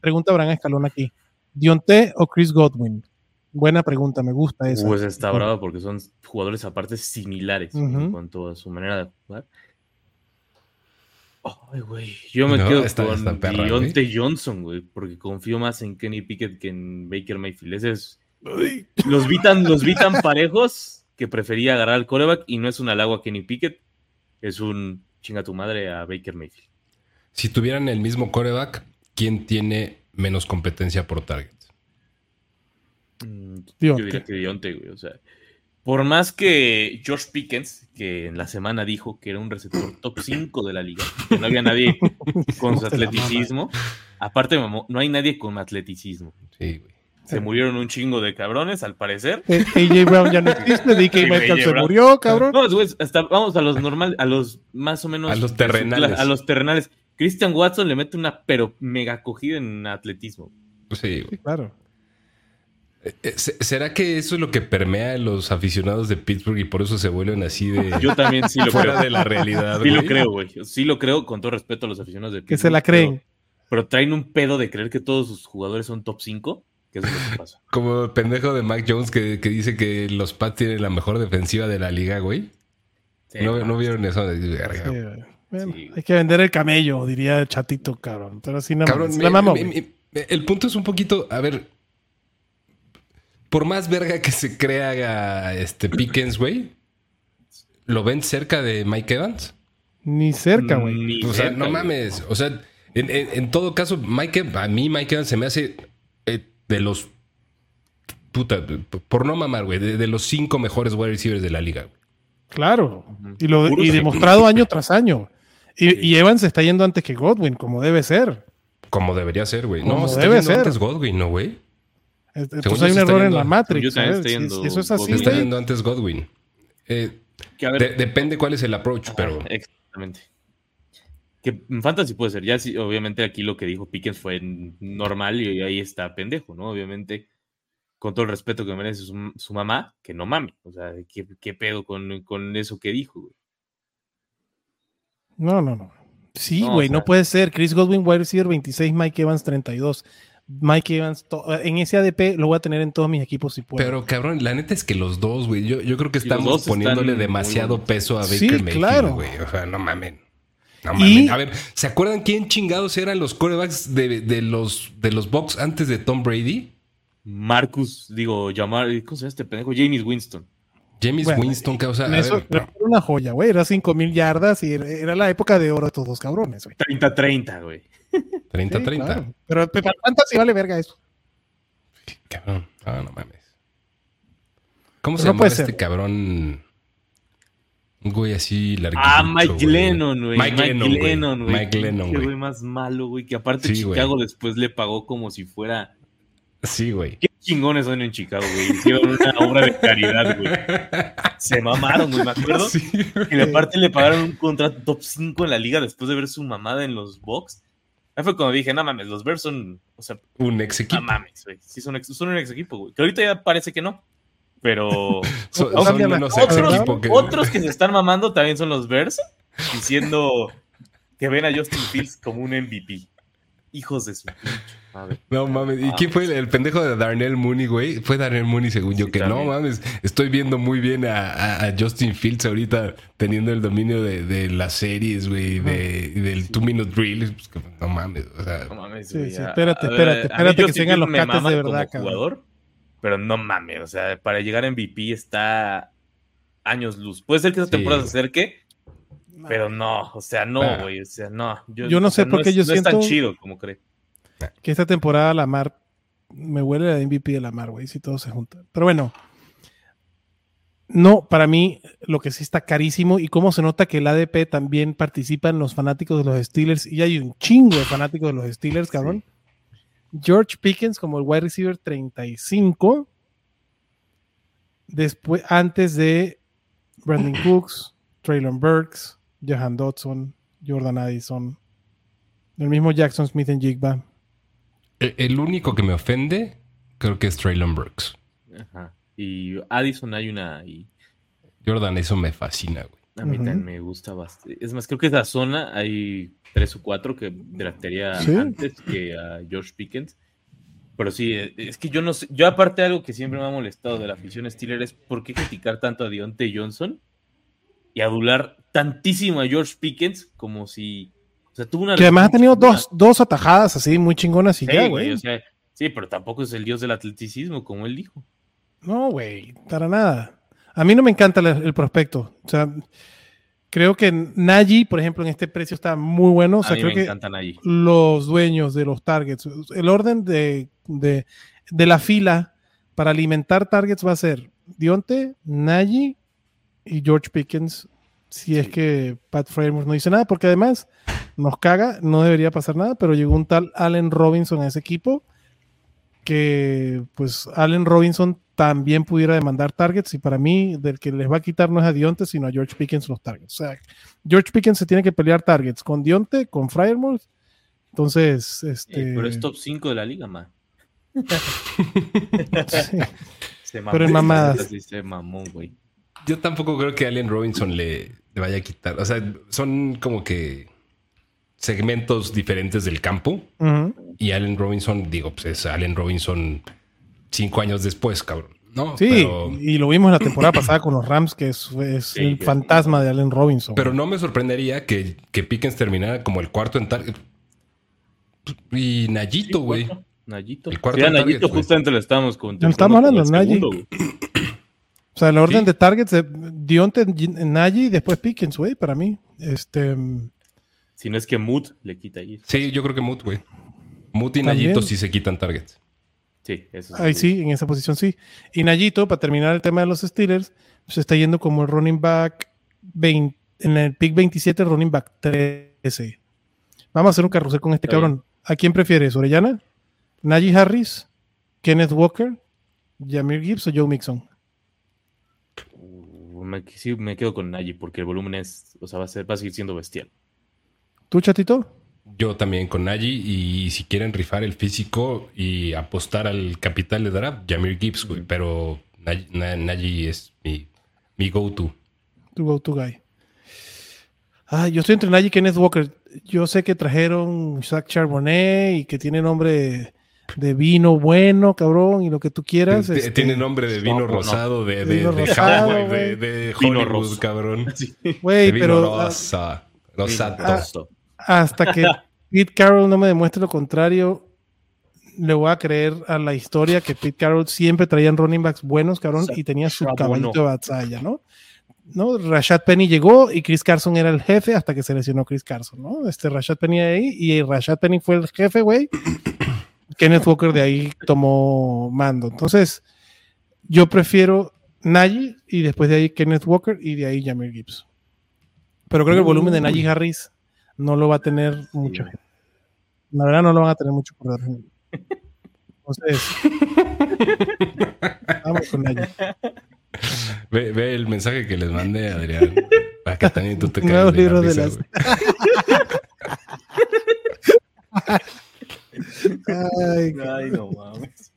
pregunta Abraham Escalón aquí, ¿Dionte o Chris Godwin? Buena pregunta, me gusta esa. Pues está bravo porque son jugadores aparte similares Ujú. en cuanto a su manera de jugar. Ay, güey. Yo me No, quedo está- con está perra, Deontay Johnson, güey, porque confío más en Kenny Pickett que en Baker Mayfield. Ese es. Los vi tan, los vi tan parejos que prefería agarrar al coreback y no es un halago a Kenny Pickett, es un chinga tu madre a Baker Mayfield. Si tuvieran el mismo coreback, ¿quién tiene menos competencia por target? Mm, Yo Dionte. diría que Dionte, güey. O sea, por más que George Pickens, que en la semana dijo que era un receptor top 5 de la liga, que no había nadie con su atleticismo, aparte, mamó, no hay nadie con atleticismo. Sí, güey. Se murieron un chingo de cabrones, al parecer. Eh, AJ Brown ya no existe, DK Metcalf se murió, cabrón. No, güey, hasta vamos a los normal, a los más o menos. A los terrenales. A los terrenales. Christian Watson le mete una pero mega cogida en atletismo. Sí, güey. Sí, claro. Eh, se- ¿Será que eso es lo que permea a los aficionados de Pittsburgh y por eso se vuelven así de Yo también sí lo fuera creo. de la realidad? Sí lo creo, güey. Sí lo creo, con todo respeto a los aficionados de Que se la Pittsburgh, pero- creen. Pero, traen un pedo de creer que todos sus jugadores son top 5. Que eso es lo que pasa. Como el pendejo de Mac Jones que, que dice que los Pats tienen la mejor defensiva de la liga, güey. Sí, ¿No, vieron eso? Sí. Bueno, Sí. hay que vender el camello, diría el chatito, cabrón. Pero así nada Cabrón, más. La mamó, el punto es un poquito, a ver, por más verga que se crea este Pickens, güey, ¿lo ven cerca de Mike Evans? Ni cerca, güey. O sea, cerca, no mames. O sea, en, en- en todo caso, Mike, a mí Mike Evans se me hace eh, de los... Puta, por no mamar, güey, de, de los cinco mejores wide receivers de la liga. güey. Claro. Y, lo, y sí. demostrado año tras año. Y, y Evans está yendo antes que Godwin, como debe ser. Como debería ser, güey. No, se está debe yendo ser. antes Godwin, ¿no, güey? Este, Según Pues hay un error en la Matrix. ¿sabes? Si- yendo si eso es así, está yendo antes Godwin. Eh, Que a ver, de- depende cuál es el approach, pero... Exactamente. Que en Fantasy puede ser. Ya sí, obviamente aquí lo que dijo Pickens fue normal y ahí está pendejo, ¿no? Obviamente, con todo el respeto que merece su, su mamá, que no mame. O sea, ¿qué, qué pedo con, con eso que dijo? güey? No, no, no. Sí, No, güey, o no puede ser. Chris Godwin, wide receiver 26, Mike Evans 32. Mike Evans, en ese ADP lo voy a tener en todos mis equipos si puedo. Pero cabrón, la neta es que los dos, güey, yo, yo creo que estamos poniéndole demasiado peso a Baker Sí, Mayfield, claro. güey. O sea, no mamen. No Y- mames. A ver, ¿se acuerdan quién chingados eran los corebacks de, de los, de los Bucks antes de Tom Brady? Marcus, digo, llamar, ¿cómo se llama este pendejo? James Winston. James Bueno, Winston, que, o sea, a Eso ver, era una joya, güey. Era 5 mil yardas y era- era la época de oro de estos dos cabrones, güey. 30-30, güey. 30-30. Sí, claro. Pero para fantasy vale verga eso. Cabrón. Ah, no mames. ¿Cómo se No llama este ser. cabrón? Un güey así larguito. Ah, Mike Lennon, güey. Mike Lennon, güey. Lennon, güey. Mike Lennon, Pinche güey. más malo, güey. Que aparte Sí, güey. Chicago después le pagó como si fuera. Sí, güey. Qué chingones son en Chicago, güey. Hicieron una obra de caridad, güey. Se mamaron, güey. Me acuerdo. Sí, güey. Y aparte le pagaron un contrato top 5 en la liga después de ver su mamada en los Bucks. Ahí fue cuando dije, no mames, los Bears son. O sea, Un ex equipo. no mames, güey. Sí, son, ex- son un ex equipo, güey. Que ahorita ya parece que no. Pero. Son, ¿Cómo son cambian las menos cosas, ex otros, que. otros que se están mamando también son los Bears, diciendo que ven a Justin Fields como un MVP. Hijos de su pinche madre. No mames. ¿Y Ah, quién fue el, el pendejo de Darnell Mooney, güey? Fue Darnell Mooney, según yo, que no mames. Estoy viendo muy bien a, a- a Justin Fields ahorita teniendo el dominio de, de las series, güey, de, del two minute drill. Pues, que no mames. O sea, No mames, güey, sí, espérate, espérate, a mí espérate que Justin sigan los mama de verdad, jugador, pero no mames, o sea, para llegar a MVP está años luz. Puede ser que esa Sí. temporada se acerque, pero no, o sea, no, güey, o sea, no. Yo no o sea, sé por qué es- yo no es tan siento- chido como cree. Que esta temporada Lamar me huele la MVP de Lamar, güey, si todo se junta. Pero bueno, no, para mí lo que sí está carísimo y cómo se nota que el ADP también participa en los fanáticos de los Steelers y hay un chingo de fanáticos de los Steelers, cabrón. George Pickens como el wide receiver 35. Después, antes de Brandon Cooks, Traylon Burks, Johan Dodson, Jordan Addison, el mismo Jackson Smith en Jigba. el, el único que me ofende, creo que es Traylon Burks. Ajá. Y Addison hay una y Jordan, eso me fascina, güey. a mí también me gusta bastante. Es más, creo que esa zona hay tres o cuatro que draftearía Sí. antes que a George Pickens. Pero sí, eh, es que yo no sé. Yo, aparte, algo que siempre me ha molestado de la afición Steeler es por qué criticar tanto a Deontay Johnson y adular tantísimo a George Pickens como si. O sea, tuvo una. Que además ha tenido dos, dos atajadas así muy chingonas y Sí, ya, güey, o sea, sí, pero tampoco es el dios del atleticismo, como él dijo. No, güey, para nada. A mí no me encanta el, el prospecto. O sea, creo que Nagy, por ejemplo, en este precio está muy bueno. O sea, a mí creo me que allí. los dueños de los targets, el orden de, de, de la fila para alimentar targets va a ser Dionte, Nagy y George Pickens. Si es que Pat Frymouth no dice nada, porque además nos caga, no debería pasar nada, pero llegó un tal Allen Robinson a ese equipo que pues Allen Robinson también pudiera demandar targets y para mí del que les va a quitar no es a Dionte sino a George Pickens los targets. O sea, George Pickens se tiene que pelear targets con Dionte, con Fryermuth. Entonces, este... Eh, pero es top 5 de la liga, man. sí. Se Pero en mamadas. Se mamó, güey. Yo tampoco creo que Allen Robinson le, le vaya a quitar. O sea, son como que segmentos diferentes del campo. Y Allen Robinson, digo, pues es Allen Robinson cinco años después, cabrón. No, Sí, pero, y lo vimos la temporada pasada con los Rams, que es, es Sí, el fantasma de Allen Robinson. pero no me sorprendería que, que Pickens terminara como el cuarto en target. Y Nayito, Sí, güey. Nayito. El cuarto Sí, en Nayito targets, güey. justamente lo estábamos con. Ya estamos hablando, segundo, güey. O sea, el orden Sí. de targets de Dionte, Nagy y después Pickens, güey, para mí. Este, Si no es que Mood le quita ahí. Sí, yo creo que Mut, güey. Mut y. Nayito sí se quitan targets. Sí, eso ahí sí, en esa posición sí. Y Nayito, para terminar el tema de los Steelers, se está yendo como el running back 20 en el pick 27, running back 13. Vamos a hacer un carrusel con este Está cabrón. ¿A quién prefieres, Orellana? ¿Najee Harris? ¿Kenneth Walker? ¿Jamir Gibbs o Joe Mixon? Me, sí, me quedo con Nagy porque el volumen es. O sea, va a, ser, va a seguir siendo bestial. ¿Tú, chatito? Yo también con Nagy. Y si quieren rifar el físico y apostar al capital de draft, Jamir Gibbs, güey. Pero Nagy, Na- Nagy es mi, mi go-to. Tu go to guy. Ah, yo estoy entre Najee y Kenneth Walker. Yo sé que trajeron Zach Charbonnet y que tiene nombre de vino bueno, cabrón, y lo que tú quieras. T- este, Tiene nombre de vino no, no. rosado, de, de, Vino de rosado, güey. de, de Vino Hollywood, rosa. cabrón. Güey, pero rosa. Hasta que Pete Carroll no me demuestre lo contrario, le voy a creer a la historia que Pete Carroll siempre traían running backs buenos, cabrón, y tenía su caballito bueno. de batalla, ¿no? ¿no? Rashad Penny llegó y Chris Carson era el jefe hasta que se lesionó Chris Carson, ¿no? Este Rashad Penny ahí y Rashad Penny fue el jefe, güey. Kenneth Walker de ahí tomó mando. Entonces, yo prefiero Najee y después de ahí Kenneth Walker y de ahí Jamir Gibbs. Pero creo que el volumen de Najee Harris no lo va a tener mucho. La verdad no lo van a tener mucho por dar. Entonces, vamos con Najee. Ve, ve el mensaje que les mandé, Adrián. Para que también tú te caigas Nuevos de las-. Ay, Ay, no mames.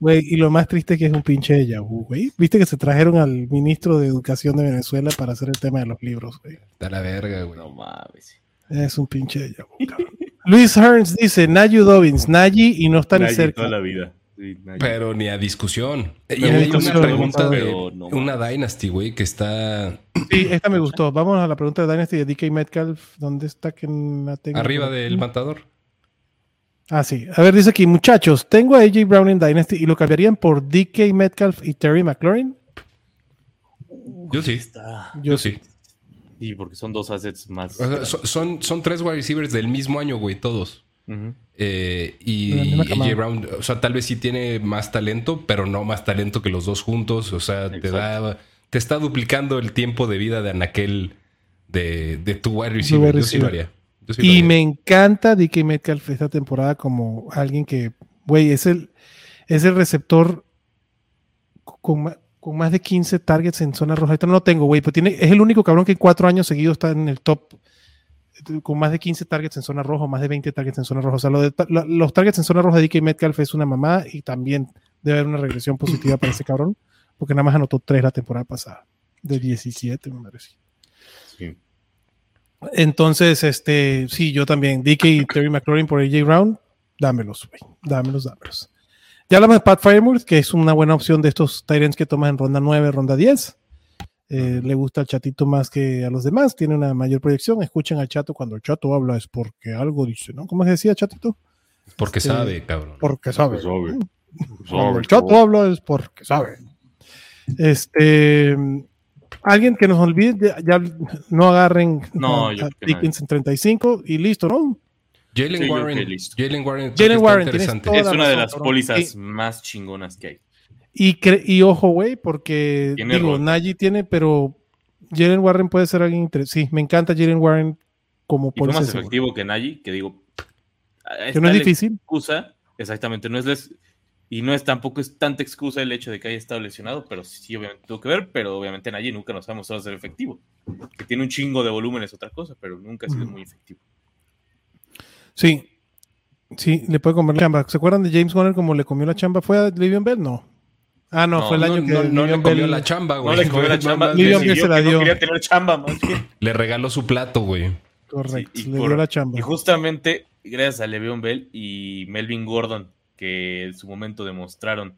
Güey, y lo más triste es que es un pinche de Yahoo, güey. Viste que se trajeron al ministro de Educación de Venezuela para hacer el tema de los libros, güey. Está la verga, güey. No mames. Es un pinche de Yahoo, cabrón. Luis Hearns dice, Nayu Dobbins, Nagy y no está ni cerca. toda la vida. Sí, nadie. Pero ni a discusión. Y Me hay una pregunta de no una Dynasty, güey, que está Sí, esta me gustó. Vamos a la pregunta de Dynasty de DK Metcalf. ¿Dónde está que la tengo? arriba del matador. Ah, sí. A ver, dice aquí, muchachos, tengo a AJ Brown en Dynasty y lo cambiarían por DK Metcalf y Terry McLaurin. Yo sí. Yo sí. Sí, porque son dos assets más. O sea, so- son, son tres wide receivers del mismo año, güey, todos. Eh, y AJ. Brown, o sea, tal vez sí tiene más talento, pero no más talento que los dos juntos. O sea, te da, te está duplicando el tiempo de vida de Anaquel de, de tu wide receiver. wide Yo sí lo receiver. haría. Sí Y me encanta DK Metcalf esta temporada como alguien que, güey, es el, es el receptor con, con más de 15 targets en zona roja. Ahorita no lo tengo, güey, pero tiene, es el único cabrón que en cuatro años seguidos está en el top eh, con más de 15 targets en zona roja, más de 20 targets en zona roja. O sea, lo de los targets en zona roja de DK Metcalf es una mamá y también debe haber una regresión positiva para ese cabrón, porque nada más anotó tres la temporada pasada, de 17, me parece. Sí. Entonces, este, sí, yo también. DK y Terry McLaurin por AJ Brown, dámelos, güey. Dámelos, dámelos. Ya hablamos de Pat Firemouth, que es una buena opción de estos Tyrants que tomas en ronda 9, ronda 10. Eh, le gusta al chatito más que a los demás, tiene una mayor proyección. Escuchen al chato cuando el chato habla, es porque algo dice, ¿no? ¿Cómo se decía, chatito? Porque este, sabe, cabrón. Porque sabe. sabe. Cuando el chato habla es porque sabe. Este. Alguien que nos olvide, ya, ya no agarren No, a- Dickens en 35 y listo, ¿no? Jalen Sí, Warren. Jalen Warren. Jalen Warren, interesante. Es la una de las pólizas más chingonas que hay. Y, cre- y ojo, güey, porque Tiene digo. Nagy tiene, pero Jalen Warren puede ser alguien interesante. Sí, me encanta Jalen Warren como póliza más efectivo que Nagy, que digo. Que no es difícil. Excusa, exactamente, no es les- y no es tampoco es tanta excusa el hecho de que haya estado lesionado, pero sí, obviamente tuvo que ver, pero obviamente Nagy nunca nos ha mostrado ser efectivo. Que tiene un chingo de volumen es otra cosa, pero nunca ha sido muy efectivo. Sí. Sí, le puede comer la chamba. ¿Se acuerdan de James Conner como le comió la chamba? ¿Fue a Livion Bell? No. Ah, no, No, fue el año No, que no, no le comió Bell- la chamba, No güey. le comió la chamba, Livion se la que dio. no quería tener chamba, más bien. Le regaló su plato, güey. Correcto, Sí, y le por- dio la chamba. Y justamente gracias a Le'Veon Bell y Melvin Gordon, que en su momento demostraron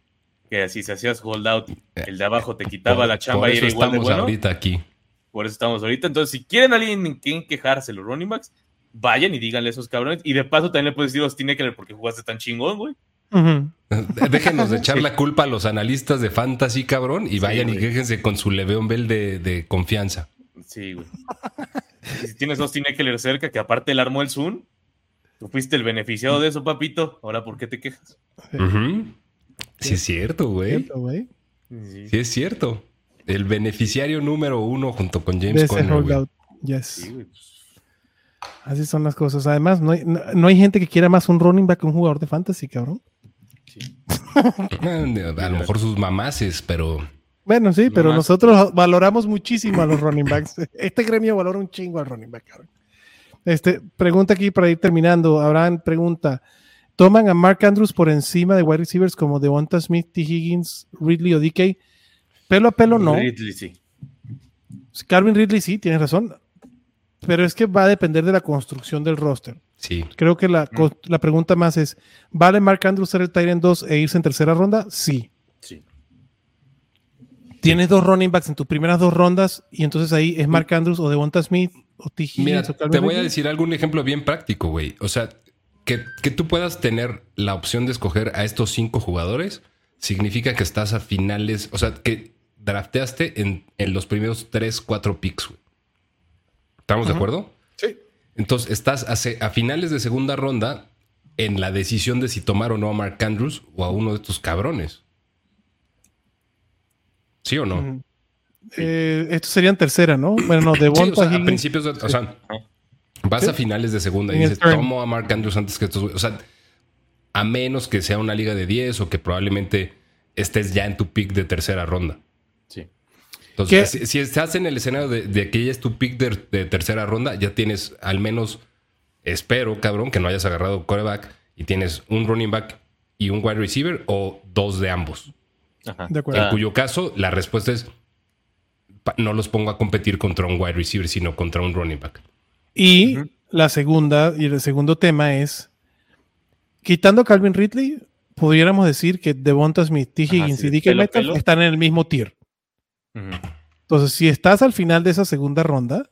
que si se hacías holdout, el de abajo te quitaba Por- la chamba y era igual de estamos bueno. ahorita aquí. Por eso estamos ahorita. Entonces, si quieren alguien en quien quejarse los running backs, vayan y díganle a esos cabrones. Y de paso también le puedes decir a Austin Eckler porque jugaste tan chingón, güey. Ujú. Déjenos de echar la culpa a los analistas de fantasy, cabrón, y vayan y quéjense con su Leveon Bell de, de confianza. Sí, güey. Y si tienes Austin Eckler cerca, que aparte él armó el Zoom, tú fuiste el beneficiado de eso, papito. Ahora, ¿por qué te quejas? Sí es cierto, güey. Sí, Sí es cierto. El beneficiario número uno junto con James Conner, güey. holdout. Yes. sí, güey. Así son las cosas. Además, no hay, no, no hay gente que quiera más un running back que un jugador de fantasy, cabrón. Eh, A lo mejor sus mamaces, pero Bueno, sí, pero nosotros valoramos muchísimo a los running backs. Este gremio valora un chingo al running back, cabrón. Este, pregunta aquí para ir terminando. Abraham pregunta: ¿Toman a Mark Andrews por encima de wide receivers como Devonta Smith, T. Higgins, Ridley o DK? Pelo a pelo no. Ridley, sí. Calvin Ridley sí, tienes razón. Pero es que va a depender de la construcción del roster. sí. Creo que la, la pregunta más es: ¿vale Mark Andrews ser el Tyrant 2 e irse en tercera ronda? Sí. Sí. Tienes dos running backs en tus primeras dos rondas y entonces ahí es Mark Andrews o Devonta Smith Mira, te voy a decir algún ejemplo bien práctico, güey. O sea, que, que tú puedas tener la opción de escoger a estos cinco jugadores significa que estás a finales, o sea, que drafteaste en, en los primeros tres, cuatro picks, güey. ¿Estamos de acuerdo? Sí. Entonces, estás a, a finales de segunda ronda en la decisión de si tomar o no a Mark Andrews o a uno de estos cabrones. ¿Sí o no? Eh, estos serían tercera, ¿no? Bueno, no, de Sí, o sea, a principios de. O sea, vas Sí. a finales de segunda y dices, turn. tomo a Mark Andrews antes que estos. güeyes". O sea, a menos que sea una liga de 10 o que probablemente estés ya en tu pick de tercera ronda. Sí. Entonces, si, si estás en el escenario de, de que ya es tu pick de, de tercera ronda, ya tienes al menos, espero, cabrón, que no hayas agarrado coreback y tienes un running back y un wide receiver o dos de ambos. Ajá. De acuerdo. En Ah, cuyo caso, la respuesta es: no los pongo a competir contra un wide receiver, sino contra un running back. Y la segunda, y el segundo tema es, quitando a Calvin Ridley, pudiéramos decir que Devonta Smith, T. Ajá, Higgins sí, y DK Metcalf están en el mismo tier. Entonces, si estás al final de esa segunda ronda,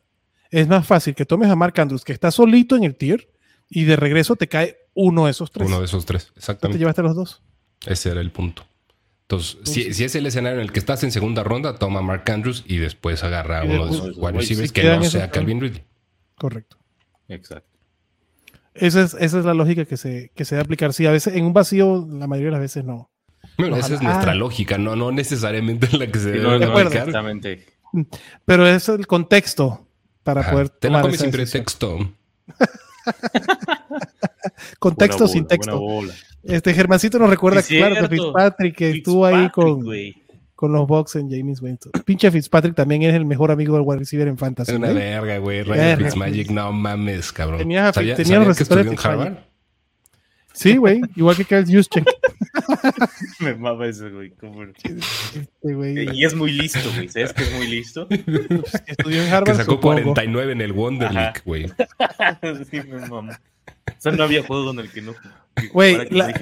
es más fácil que tomes a Mark Andrews, que está solito en el tier, y de regreso te cae uno de esos tres. Uno de esos tres, Tú te exactamente. llevaste a los dos. Ese era el punto. Entonces, si, es el escenario en el que estás en segunda ronda, toma a Mark Andrews y después agarra a uno de sus wide receivers que no sea. Calvin Ridley. Correcto. Exacto. Esa es, esa es la lógica que se, que se debe aplicar. Sí, a veces en un vacío, la mayoría de las veces no. Bueno, Ojalá. esa es nuestra Ah. lógica, no, no necesariamente la que se debe no, aplicar. exactamente. Pero es el contexto para Ajá. poder Te la comes sin decisión. Contexto Buena sin texto. Este Germancito nos recuerda Sí, que, claro, que. Fitzpatrick que estuvo ahí con, con los Bucks en James Winston. Pinche Fitzpatrick también es el mejor amigo del wide receiver en fantasy. Es una ¿eh? verga, güey. Ryan. Fitzmagic, no mames, cabrón. Tenía ¿Sabía- tenía sabía los que estudió en Harvard? Sí, güey, igual que Kyle Juszczyk. Me mama ese, güey. cómo- Este, güey, Y es muy listo, güey. ¿Sabes que es muy listo? estudió en Que Harvard. sacó supongo. 49 en el Wonder. League, güey. sí, me mama. O sea, no había juego en el que no. Güey, la-.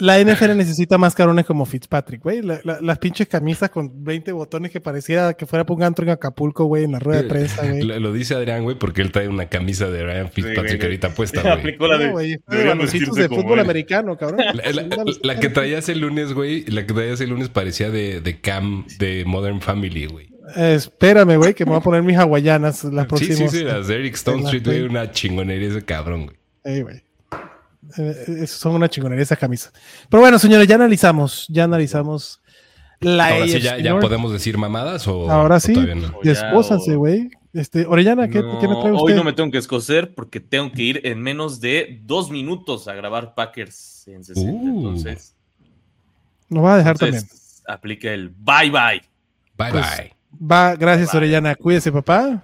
La NFL necesita más carones como Fitzpatrick, güey. La- la- las pinches camisas con 20 botones que parecía que fuera para un antro en Acapulco, güey, en la rueda de prensa, güey. Lo, lo dice Adrián, güey, porque él trae una camisa de Ryan Fitzpatrick güey. ahorita puesta, güey. Aplicó la de. Güey, de fútbol él. americano, cabrón. La, la- la que traías el lunes, güey, la que traías el lunes parecía de, de Cam de Modern Family, güey. Eh, espérame, güey, que me voy a poner mis hawaianas las Sí, próximas. sí, sí, las de Eric Stone Street, güey, una chingonería ese cabrón, güey. Ey, güey. Eh, son una chingonería esas camisas. Pero bueno, señores, ya analizamos, ya analizamos la Ahora sí, ya, podemos decir mamadas o, Ahora sí. todavía no? Despósanse, güey. Este, Orellana, ¿qué, No, ¿qué me trae usted? Hoy no me tengo que escocer porque tengo que ir en menos de dos minutos a grabar Packers en 60. Uh. Entonces, Nos va a dejar también. aplica el bye bye. Bye, Pues, bye. Va, gracias, Orellana. Cuídese, papá.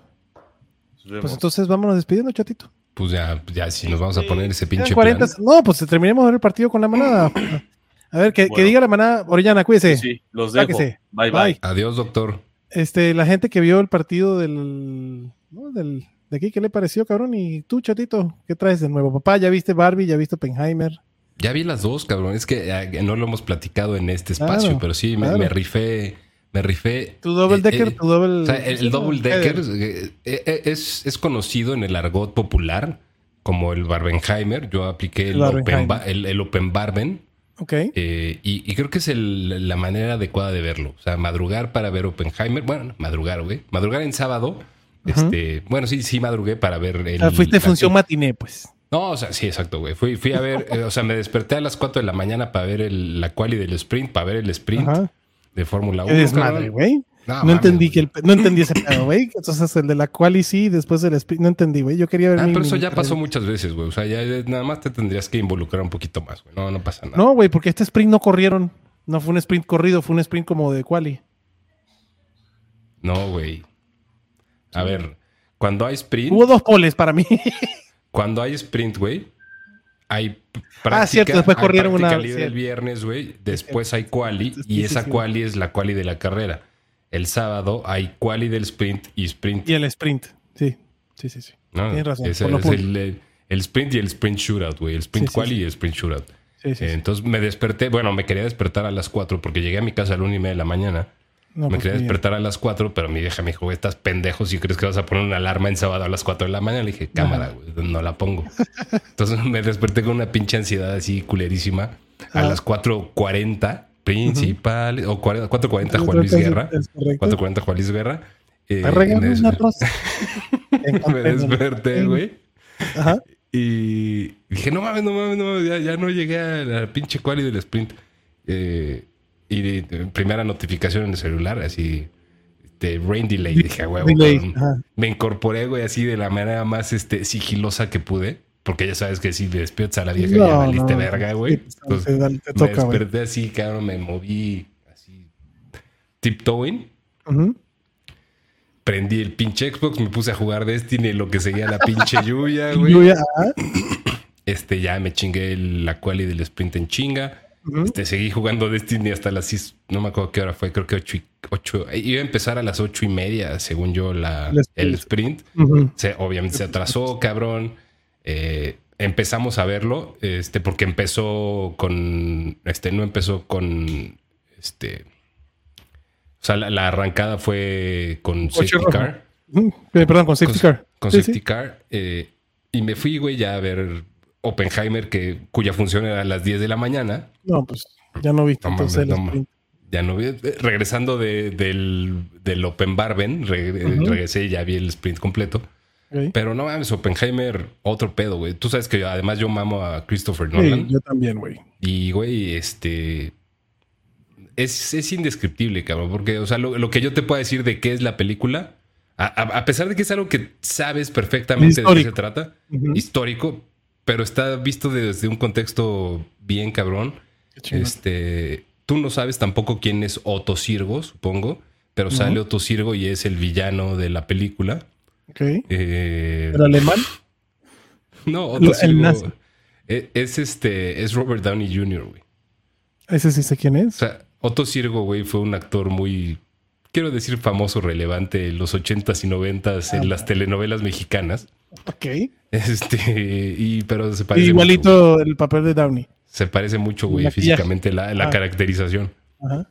Pues entonces vámonos despidiendo, chatito. Pues ya, ya si nos vamos a poner ese pinche 40. plan. No, pues terminemos el partido con la manada. A ver, que, que diga la manada. Orellana, cuídese. Sí, los dejo. Sáquese. Bye Bye. bye. Adiós, doctor. Este, la gente que vio el partido del, ¿no? del de aquí, ¿qué le pareció, cabrón? Y tú, chatito, ¿qué traes de nuevo? Papá, ¿ya viste Barbie? ¿Ya viste Oppenheimer? Ya vi las dos, cabrón. Es que eh, no lo hemos platicado en este Claro, espacio, pero sí, me, claro. me rifé, me rifé. Tu double Eh, decker, eh, tu double. O sea, el, double decker eh, es, es conocido en el argot popular como el Barbenheimer. Yo apliqué el, El open, el, el open Barben. Ok. eh, y, y creo que es la manera adecuada de verlo. O sea, madrugar para ver Oppenheimer. Bueno, no, madrugar, güey. Madrugar en sábado. Este, bueno, sí, sí madrugué para ver el. O sea, fuiste función matiné, pues. no, o sea, sí, exacto, güey. Fui, fui a ver, o sea, me desperté a las 4 de la mañana para ver el, la quali del sprint, para ver el sprint Ajá. De Fórmula 1. Qué desmadre, güey. No, entendí que el, no entendí ese pedo, güey. Entonces el de la quali sí, después del sprint. No entendí, güey. Yo quería ver Ah, mi- pero eso mi- ya pasó muchas veces, güey. O sea, ya ya nada más te tendrías que involucrar un poquito más, güey. No, no pasa nada. No, güey, porque este sprint no corrieron. No fue un sprint corrido, fue un sprint como de quali. No, güey. A ver, cuando hay sprint, Hubo dos poles para mí. cuando hay sprint, güey, hay práctica, Ah, cierto, después hay corrieron práctica una- libre sí. el viernes, güey. Después hay quali y esa quali es la quali de la carrera. El sábado hay quali del sprint y sprint. y el sprint. Sí, sí, sí. sí. No, Tienes razón, ese es el, sprint y el sprint shootout, güey. El sprint Sí, quali y el sprint shootout. Sí, sí. Entonces me desperté, bueno, me quería despertar a las 4 porque llegué a mi casa a la una y media de la mañana. No, me pues, quería bien. despertar a las 4, pero mi vieja me dijo, estás pendejo si crees que vas a poner una alarma en sábado a las 4 de la mañana. Le dije, cámara, güey, no la pongo. Entonces me desperté con una pinche ansiedad así culerísima. A Ah. las 4.40 principales, o 40 4.40 Juan Luis Guerra. Es correcto. 4.40 Juan Luis Guerra. Eh, me des- me desperté, güey. Ajá. Y dije, no mames, no mames, no mames, ya, ya no llegué a la pinche quali del sprint. Eh, y primera notificación en el celular, así, de rain delay. Dije, "A huevo, Delay, cabrón". ajá. Me incorporé, güey, así de la manera más este, sigilosa que pude. Porque ya sabes que si despiertas a la vieja No, ya valiste no. verga, güey. Pues, Entonces, te da- te me toca, desperté así, cabrón, me moví así, tiptoeing. Prendí el pinche Xbox, me puse a jugar Destiny, lo que seguía la pinche lluvia, güey. Este, ya me chingué el- la quali del sprint en chinga. Este, seguí jugando Destiny hasta las 6, no me acuerdo qué hora fue, creo que 8, y, 8 iba a empezar a las 8 y media, según yo, la, El sprint. el sprint. Ujú. Se, obviamente se atrasó, cabrón. Eh, empezamos a verlo, este, porque empezó con, este, no empezó con, este, o sea, la, la arrancada fue con safety rojo. car. Eh, Perdón, con safety car. con Sí, safety sí. car. eh, y me fui, güey, ya a ver Oppenheimer, que, cuya función era a las 10 de la mañana. No, pues ya no viste No entonces no. Ya no vi- eh, regresando de- del, del Open Barben, re- Ujú. regresé y ya vi el sprint completo. Pero no mames, Oppenheimer, otro pedo, güey. Tú sabes que además yo mamo a Christopher Sí, Nolan. yo también, güey. Y, güey, este. Es, es indescriptible, cabrón. Porque, o sea, lo, lo que yo te puedo decir de qué es la película, a, a- a pesar de que es algo que sabes perfectamente de qué se trata, histórico, pero está visto desde un contexto bien cabrón. Este. Tú no sabes tampoco quién es Otto Sirgo, supongo. Pero sale Otto Sirgo y es el villano de la película. Ok. Eh, ¿Era alemán? no, el Otto Sirgo. nazi. Es, es este. Es Robert Downey Jr., güey. Ese sí sé quién O es. sea, Otto Sirgo, güey, fue un actor muy, quiero decir, famoso, relevante en los 80s y 90s Ah, en las telenovelas mexicanas. Ok. Este, y, pero se parece mucho, Igualito el papel de Downey. se parece mucho, güey, físicamente, la, la Ah. caracterización. Ajá.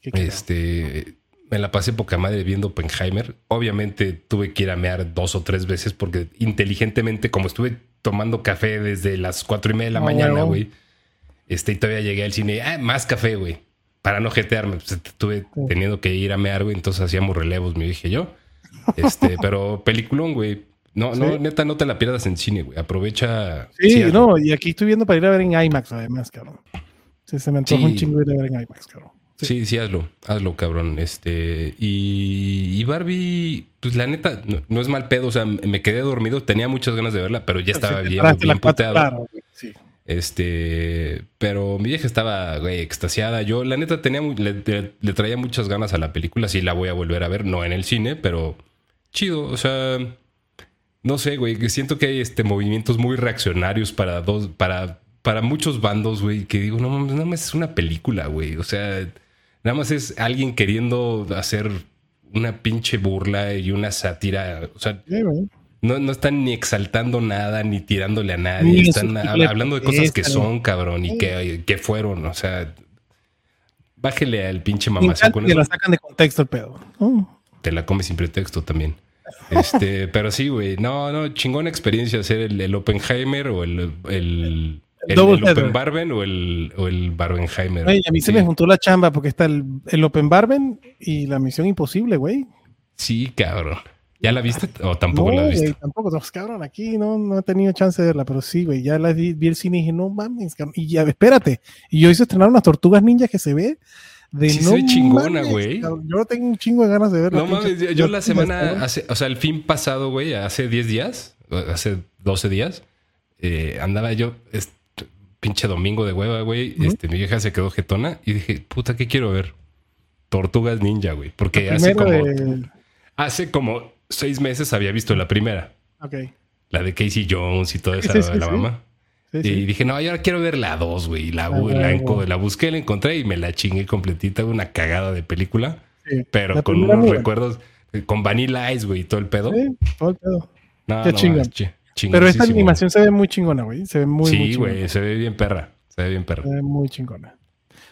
Qué. Este, me la pasé poca madre viendo Oppenheimer. Obviamente tuve que ir a mear dos o tres veces porque inteligentemente, como estuve tomando café desde las cuatro y media de la mañana, güey. Este, y todavía llegué al cine, ah, más café, güey. Para no jetearme, pues estuve Sí. teniendo que ir a mear, güey. Entonces hacíamos relevos, me dije yo. Este, pero peliculón, güey. No, no, neta, no te la pierdas en cine, güey. Aprovecha. Sí, no, y aquí estoy viendo para ir a ver en IMAX, además, cabrón. Sí, se me antoja Sí. un chingo ir a ver en IMAX, cabrón. Sí. Sí, hazlo, hazlo, cabrón. Este, y, y Barbie, pues la neta, no, no es mal pedo. O sea, me quedé dormido, tenía muchas ganas de verla, pero ya estaba bien, bien puteado. claro, sí. Este, pero mi vieja estaba, güey, extasiada. Yo, la neta, tenía, le- le traía muchas ganas a la película. Sí, la voy a volver a ver, no en el cine, pero chido. O sea, no sé, güey, que siento que hay este, movimientos muy reaccionarios para dos, para, para muchos bandos, güey, que digo, no mames, nada más es una película, güey. O sea, nada más es alguien queriendo hacer una pinche burla y una sátira. O sea, Sí, no, no están ni exaltando nada, ni tirándole a nadie. Están hablando de cosas que son, cabrón, y que, que fueron. O sea, bájele al pinche que eso. la sacan de contexto el pedo. Te la comes sin pretexto también. Este, pero sí, güey. No, no, chingona experiencia hacer el, el Oppenheimer o el, el. Open Barben o el, o el Barbenheimer. A mí se me juntó la chamba porque está el, el Open Barben y la Misión Imposible, güey. Sí, cabrón. ¿Ya la viste o tampoco no, la güey, visto? tampoco. No, pues, cabrón, aquí no, no he tenido chance de verla, pero sí, güey. Ya la vi, vi el cine y dije, no mames. Y ya, espérate. Y yo hice estrenar unas tortugas ninjas que se ve de Sí no ve chingona, güey. Yo tengo un chingo de ganas de verla. No mames, yo, yo la semana, Hace... o sea, el fin pasado, güey, hace 10 días, hace 12 días, eh, andaba yo, este, pinche domingo de hueva, güey, este, mi vieja se quedó jetona y dije, puta, ¿qué quiero ver? Tortugas Ninja, güey, porque hace como, de... hace como seis meses había visto la primera, Ok. la de Casey Jones y toda esa, sí, sí, la sí. mamá. Sí, Y sí. dije, no, yo ahora quiero ver la 2, güey. La, Ah, la, enco- la busqué, la encontré y me la chingué completita. Una cagada de película, Sí. pero La con unos muy recuerdos, eh, con Vanilla Ice, güey, y todo el pedo. Sí, todo el pedo. No, Qué no, chingón. Pero esta animación se ve muy chingona, güey. Se ve muy, muy sí, chingona. güey, se ve bien perra. Se ve bien perra. Se ve muy chingona.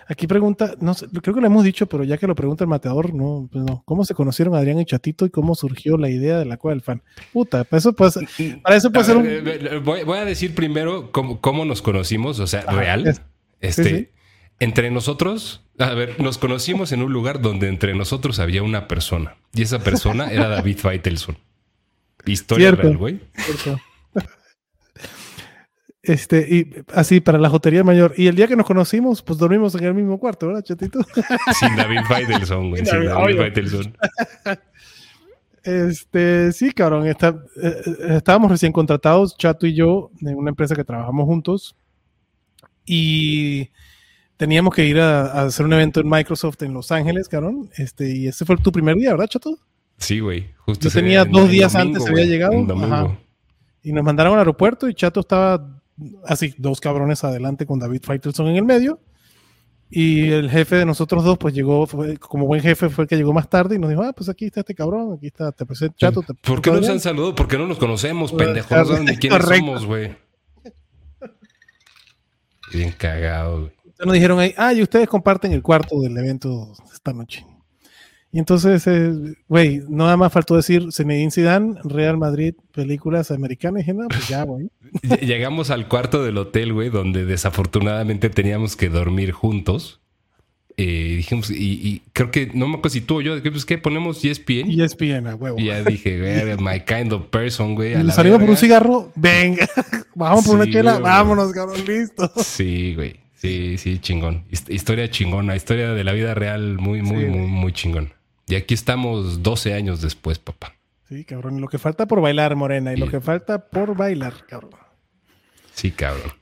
Aquí pregunta, no sé, creo que lo hemos dicho, pero ya que lo pregunta el mateador, no, pues no. ¿Cómo se conocieron Adrián y Chatito y cómo surgió la idea de la cueva del fan? Puta, para eso puede, para eso puede ser un. ver, eh, Voy, voy a decir primero cómo, cómo nos conocimos, o sea, real. es- Este, sí, sí. entre nosotros, a ver, nos conocimos en un lugar donde entre nosotros había una persona. Y esa persona era David Faitelson. Historia Cierto. real, güey. Cierto. Este, y así para la jotería mayor. Y el día que nos conocimos, pues dormimos en el mismo cuarto, ¿verdad, Chatito? Sin David Faitelson, güey. Sin David. Faitelson. Este, sí, cabrón. está- eh, estábamos recién contratados, Chato y yo, en una empresa que trabajamos juntos. Y teníamos que ir a, a hacer un evento en Microsoft en Los Ángeles, cabrón. Este, y ese fue tu primer día, ¿verdad, Chato? Sí, güey. Justo Yo tenía en- dos días domingo, antes, había güey. llegado. Ajá. Y nos mandaron al aeropuerto y Chato estaba así, dos cabrones adelante con David Faitelson en el medio. Y el jefe de nosotros dos, pues llegó, fue- como buen jefe, fue el que llegó más tarde y nos dijo, ah, pues aquí está este cabrón, aquí está, te presento Chato. Te ¿Por qué no se presento han saludado? Porque no nos conocemos, Correcto. pendejo. No saben ni quiénes Correcto. somos, güey. Bien cagado, güey. Entonces nos dijeron ahí, ah, y ustedes comparten el cuarto del evento esta noche. Y entonces, eh, güey, nada más faltó decir Zinedine Zidane, Real Madrid, películas americanas. Y no, pues ya, güey. Ll- Llegamos al cuarto del hotel, güey, donde desafortunadamente teníamos que dormir juntos. Eh, dijimos, y, y creo que, no me acuerdo si tú o yo, pues, ¿qué? ¿Ponemos ESPN? ESPN, a huevo. Y ya dije, güey, my kind of person, güey. salimos por un cigarro, venga, vamos por una chela, güey. vámonos, cabrón, listo. Sí, güey. Sí, sí, chingón. Hist- Historia chingona, historia de la vida real muy, muy, Sí, muy, muy chingón. Y aquí estamos 12 años después, papá. Sí, cabrón, lo que falta por bailar, Morena, y lo que falta por bailar, cabrón. Sí, cabrón.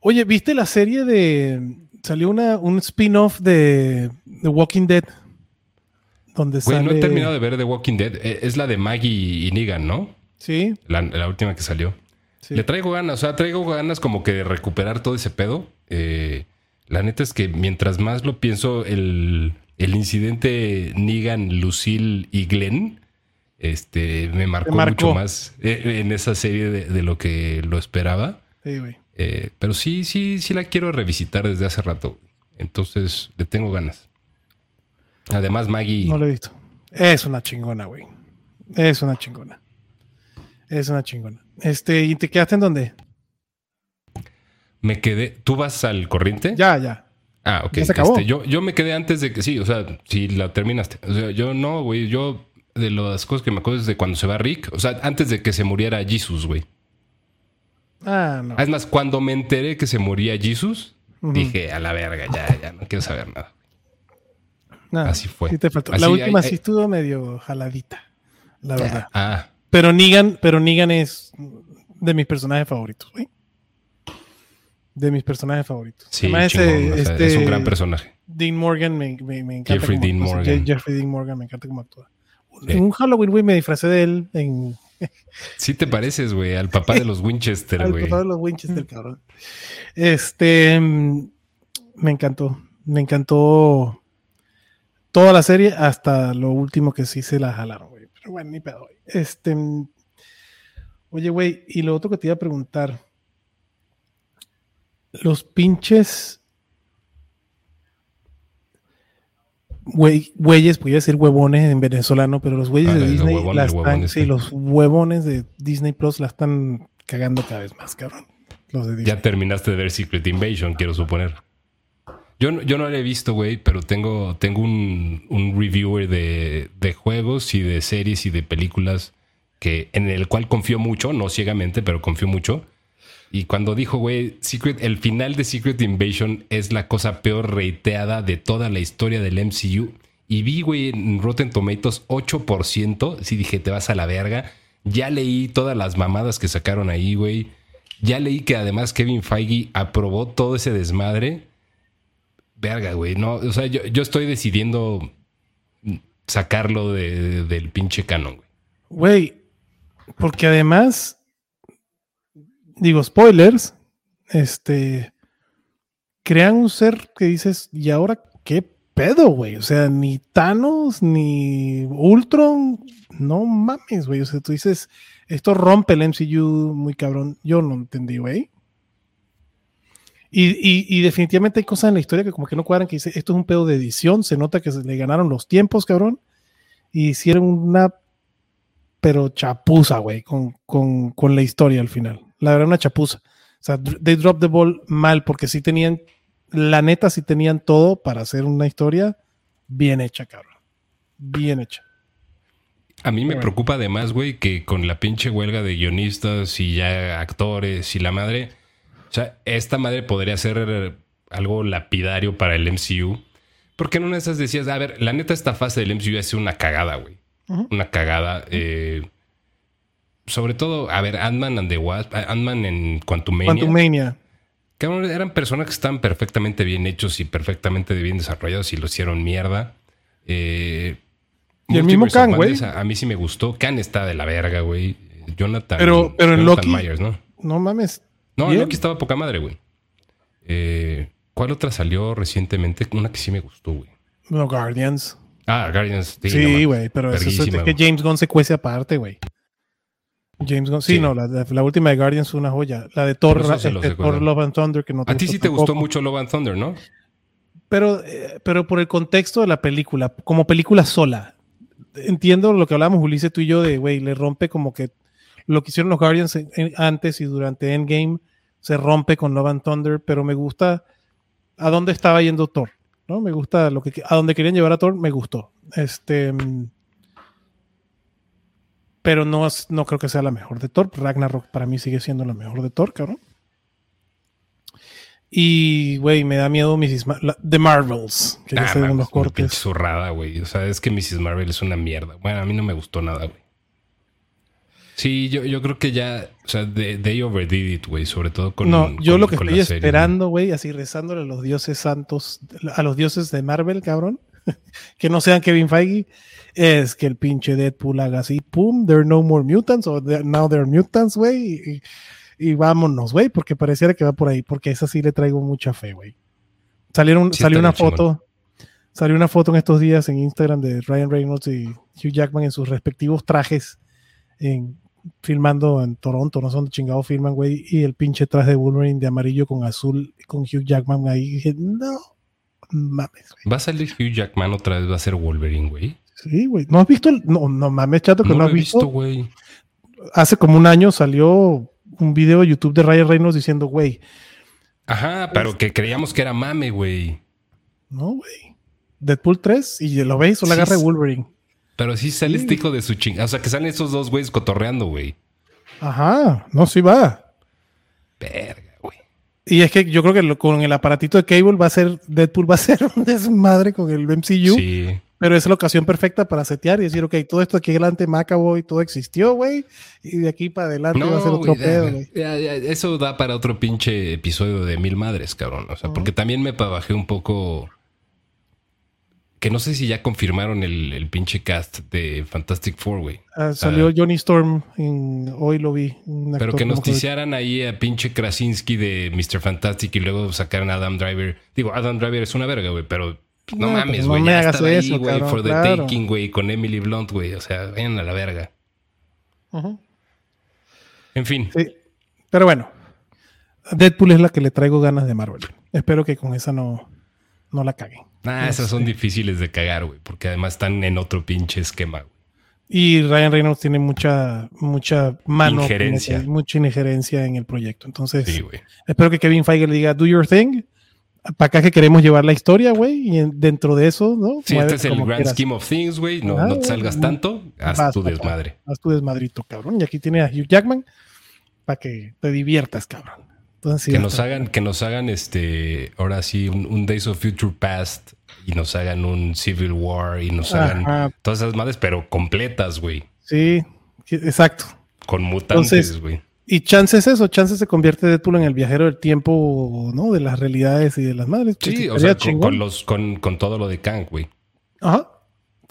Oye, ¿viste la serie de... Salió una, un spin-off de The Walking Dead? Donde Güey, sale... no he terminado de ver The Walking Dead. Eh, Es la de Maggie y Negan, ¿no? Sí, La, la última que salió. sí. Le traigo ganas, o sea, traigo ganas como que de recuperar todo ese pedo. Eh, la neta es que mientras más lo pienso, el, el incidente Negan, Lucille y Glenn, este, me marcó, marcó. mucho más eh, en esa serie de, de lo que lo esperaba. Sí, güey. Eh, pero sí, sí, sí la quiero revisitar desde hace rato. Entonces, le tengo ganas. Además, Maggie. No lo he visto. Es una chingona, güey. Es una chingona. Es una chingona. Este, ¿y te quedaste en dónde? Me quedé. ¿Tú vas al corriente? Ya, ya. Ah, ok. Ya se acabó. Este, yo, yo me quedé antes de que. Sí, o sea, si la terminaste. O sea, yo no, güey. Yo de las cosas que me acuerdo es de cuando se va Rick. O sea, antes de que se muriera Jesus, güey. Ah, no. Es más, cuando me enteré que se moría Jesus, dije, a la verga, ya, ya no quiero saber nada. Así fue. sí te faltó. Así la hay- última hay- sí estuvo medio jaladita, la verdad. Ah, Pero Negan, pero Negan es de mis personajes favoritos, güey. De mis personajes favoritos. sí, Además, chingón, ese- o sea, este es un gran personaje. Dean Morgan me, me- me encanta. Jeffrey Dean actúa. Morgan. Je- Jeffrey Dean Morgan me encanta cómo actúa. Sí. En un Halloween, güey, me disfracé de él en Sí te pareces, güey, al papá de los Winchester, al güey. papá de los Winchester, cabrón. Este mm, me encantó. Me encantó toda la serie hasta lo último que sí se la jalaron, güey. Pero bueno, ni pedo, güey. Este. mm, Oye, güey, y lo otro que te iba a preguntar. Los pinches. Güey, güeyes, podía decir huevones en venezolano, pero los güeyes Ah, de Disney, huevones, la los están, sí, los huevones de Disney Plus la están cagando cada vez más, cabrón. Los de Disney. Ya terminaste de ver Secret Invasion, quiero suponer. Yo, no- yo no lo he visto, güey, pero tengo, tengo un, un reviewer de, de juegos y de series y de películas que, en el cual confío mucho, no ciegamente, pero confío mucho. Y cuando dijo, güey, Secret, el final de Secret Invasion es la cosa peor reiteada de toda la historia del MCU. Y vi, güey, en Rotten Tomatoes 8%. Sí dije, te vas a la verga. Ya leí todas las mamadas que sacaron ahí, güey. Ya leí que además Kevin Feige aprobó todo ese desmadre. Verga, güey. No, o sea, yo, yo estoy decidiendo sacarlo de- del pinche canon, güey. Güey, porque además, digo, spoilers, este, crean un ser que dices, ¿y ahora qué pedo, güey? O sea, ni Thanos, ni Ultron, no mames, güey. O sea, tú dices, esto rompe el MCU muy cabrón. Yo no entendí, güey. Y, y- definitivamente hay cosas en la historia que como que no cuadran, que dice, esto es un pedo de edición, se nota que se le ganaron los tiempos, cabrón, y hicieron una, pero chapuza, güey, con, con, con la historia al final. La verdad, una chapuza. O sea, they dropped the ball mal, porque sí tenían, la neta, sí tenían todo para hacer una historia bien hecha, cabrón. Bien hecha. A mí me Bueno. preocupa además, güey, que con la pinche huelga de guionistas y ya actores y la madre, o sea, esta madre podría ser algo lapidario para el MCU. Porque en una de esas decías, a ver, la neta esta fase del MCU es una cagada, güey. Una cagada. eh, sobre todo, a ver, Ant-Man and the Wasp, Ant-Man en Quantumania. Quantumania. Cabrón, eran personas que estaban perfectamente bien hechos y perfectamente bien desarrollados y lo hicieron mierda. Eh, Y el mismo Kang, güey. A, a mí sí me gustó. Khan está de la verga, güey. Jonathan. Pero- pero en Jonathan Loki- Myers, ¿no? No mames. No, Bien. Loki estaba poca madre, güey. Eh, ¿Cuál otra salió recientemente? Una que sí me gustó, güey. No, Guardians. Ah, Guardians. Sí, güey, pero eso es que. James Gunn se cuece aparte, güey. James Gunn, sí, Sí. no, la, la- la última de Guardians fue una joya. La de Thor, se este, Thor. Love and Thunder, que no A ti sí te gustó mucho Love and Thunder, ¿no? Pero, eh, pero por el contexto de la película, como película sola. Entiendo lo que hablábamos Ulises tú y yo de, güey, le rompe como que lo que hicieron los Guardians en- en- antes y durante Endgame se rompe con Love and Thunder, pero me gusta a dónde estaba yendo Thor, ¿no? Me gusta lo que a dónde querían llevar a Thor, me gustó. Este mm, pero no, no creo que sea la mejor de Thor. Ragnarok para mí sigue siendo la mejor de Thor, cabrón. Y, güey, me da miedo Mrs. Ma- la- The Marvels, que ya Ah, se mames, los cortes. zurrada, güey. O sea, es que Mrs. Marvel es una mierda. Bueno, a mí no me gustó nada, güey. Sí, yo, yo creo que ya, o sea, they, they overdid it, güey, sobre todo con. no, yo con- lo que estoy serie, esperando, güey, así rezándole a los dioses santos, a los dioses de Marvel, cabrón, que no sean Kevin Feige, es que el pinche Deadpool haga así, pum, there are no more mutants, o now there are mutants, güey, y, y vámonos, güey, porque pareciera que va por ahí, porque esa sí le traigo mucha fe, güey. Salieron, Sí, salió una foto, salió una foto en estos días en Instagram de Ryan Reynolds y Hugh Jackman en sus respectivos trajes, en, filmando en Toronto, no sé dónde chingado filman, güey, y el pinche traje de Wolverine de amarillo con azul, con Hugh Jackman ahí, dije, no, mames, güey. Va a salir Hugh Jackman otra vez, va a ser Wolverine, güey. Sí, güey. ¿No has visto? el- no, no mames, chato, que No no, lo has visto. visto, güey. Hace como un año salió un video de YouTube de Ryan Reynolds diciendo, güey, Ajá, pero que creíamos que era mame, güey. no, güey. Deadpool 3 y lo veis o la Sí, agarra de sí. Wolverine. Pero sí sale este hijo de su chingada. O sea, que salen esos dos güeyes cotorreando, güey. Ajá, no, sí va. Verga. Y es que yo creo que lo- con el aparatito de Cable va a ser, Deadpool va a ser un desmadre con el MCU. Sí. Pero es la ocasión perfecta para setear y decir, ok, todo esto aquí adelante, Macaboy, todo existió, güey. Y de aquí para adelante va a ser No, otro pedo, güey. eso da para otro pinche episodio de Mil Madres, cabrón. O sea, porque también me bajé un poco... Que no sé si ya confirmaron el, el pinche cast de Fantastic Four, güey. Ah, salió Ah. Johnny Storm, en- hoy lo vi. un Pero que nos no sé- ticiaran ahí a pinche Krasinski de Mr. Fantastic y luego sacaran a Adam Driver. Digo, Adam Driver es una verga, güey, pero no, No, mames, pues no güey. me ya hagas estaba ahí, eso, güey, for the claro. taking, güey, con Emily Blunt, güey. O sea, vayan a la verga. En fin. Sí. Pero bueno, Deadpool es la que le traigo ganas de Marvel. Espero que con esa no, no la caguen. Ah, esas son difíciles de cagar, güey, porque además están en otro pinche esquema, güey. Y Ryan Reynolds tiene mucha, mucha mano, Injerencia. mucha injerencia en el proyecto. Entonces, Sí, espero que Kevin Feige le diga, do your thing. Para acá que queremos llevar la historia, güey. Y en- dentro de eso, ¿no? Sí, Mueve este es el grand quieras. scheme of things, güey. No, Ah, no te salgas tanto, haz Vas, tu desmadre. Haz tu desmadrito, cabrón. Y aquí tiene a Hugh Jackman para que te diviertas, cabrón. Entonces, sí, que nos hagan, que nos hagan este, ahora sí, un, un Days of Future Past y nos hagan un Civil War y nos hagan todas esas madres, pero completas, güey. Sí, exacto. Con mutantes, güey. Y chances eso, chances se convierte Deadpool en el viajero del tiempo, ¿no? De las realidades y de las madres. Pues, Sí, o sea, con los, con, con todo lo de Kang, güey. Ajá.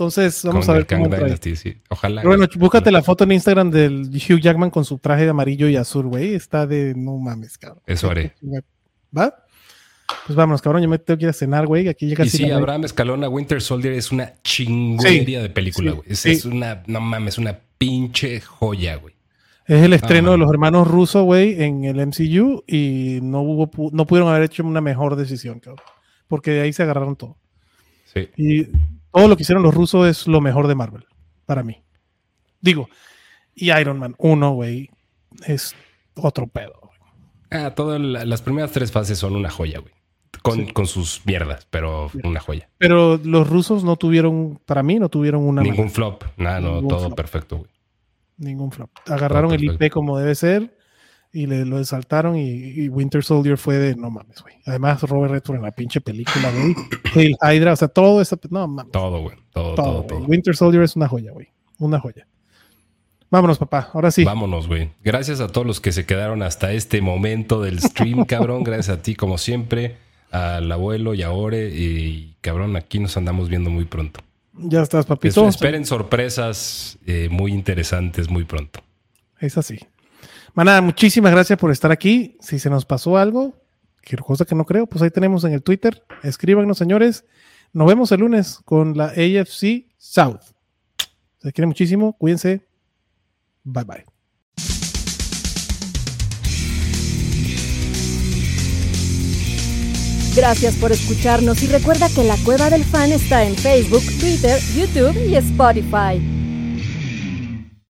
Entonces, vamos con a ver cómo. Dynasty, sí. Ojalá. Pero bueno, búscate la foto en Instagram del Hugh Jackman con su traje de amarillo y azul, güey. Está de no mames, cabrón. Eso haré. ¿Va? Pues vámonos, cabrón. Yo me tengo que ir a cenar, güey. Aquí ya Y sí, la- Abraham Escalona, Winter Soldier es una chingonería de película, güey. Es, sí. es una, no mames, una pinche joya, güey. Es el estreno Ah, de los hermanos rusos, güey, en el MCU y no hubo no pudieron haber hecho una mejor decisión, cabrón. Porque de ahí se agarraron todo. Sí. Y todo lo que hicieron los rusos es lo mejor de Marvel, para mí. Digo, y Iron Man 1, güey, es otro pedo. Ah, todas la- las primeras tres fases son una joya, güey. Con, con sus mierdas, pero una joya. Pero los rusos no tuvieron, para mí, no tuvieron una Ningún flop, nada, no, Ningún todo flop. perfecto, güey. ningún flop. Agarraron el IP como debe ser y le lo exaltaron y, y Winter Soldier fue de no mames, güey. Además, Robert Redford en la pinche película, güey. Hail Hydra, o sea, todo eso, no mames. Todo, güey. Todo, todo, todo. Winter Soldier es una joya, güey. Una joya. Vámonos, papá. Ahora sí. Vámonos, güey. Gracias a todos los que se quedaron hasta este momento del stream, cabrón. Gracias a ti, como siempre, al abuelo y a Ore. Y cabrón, aquí nos andamos viendo muy pronto. Ya estás, Es- papito. esperen sorpresas eh, muy interesantes muy pronto. Es así. Manada, muchísimas gracias por estar aquí. Si se nos pasó algo, cosa que no creo, pues ahí tenemos en el Twitter. Escríbanos, señores. Nos vemos el lunes con la AFC South. Se quiere muchísimo. Cuídense. Bye bye. Gracias por escucharnos y recuerda que la Cueva del Fan está en Facebook, Twitter, YouTube y Spotify.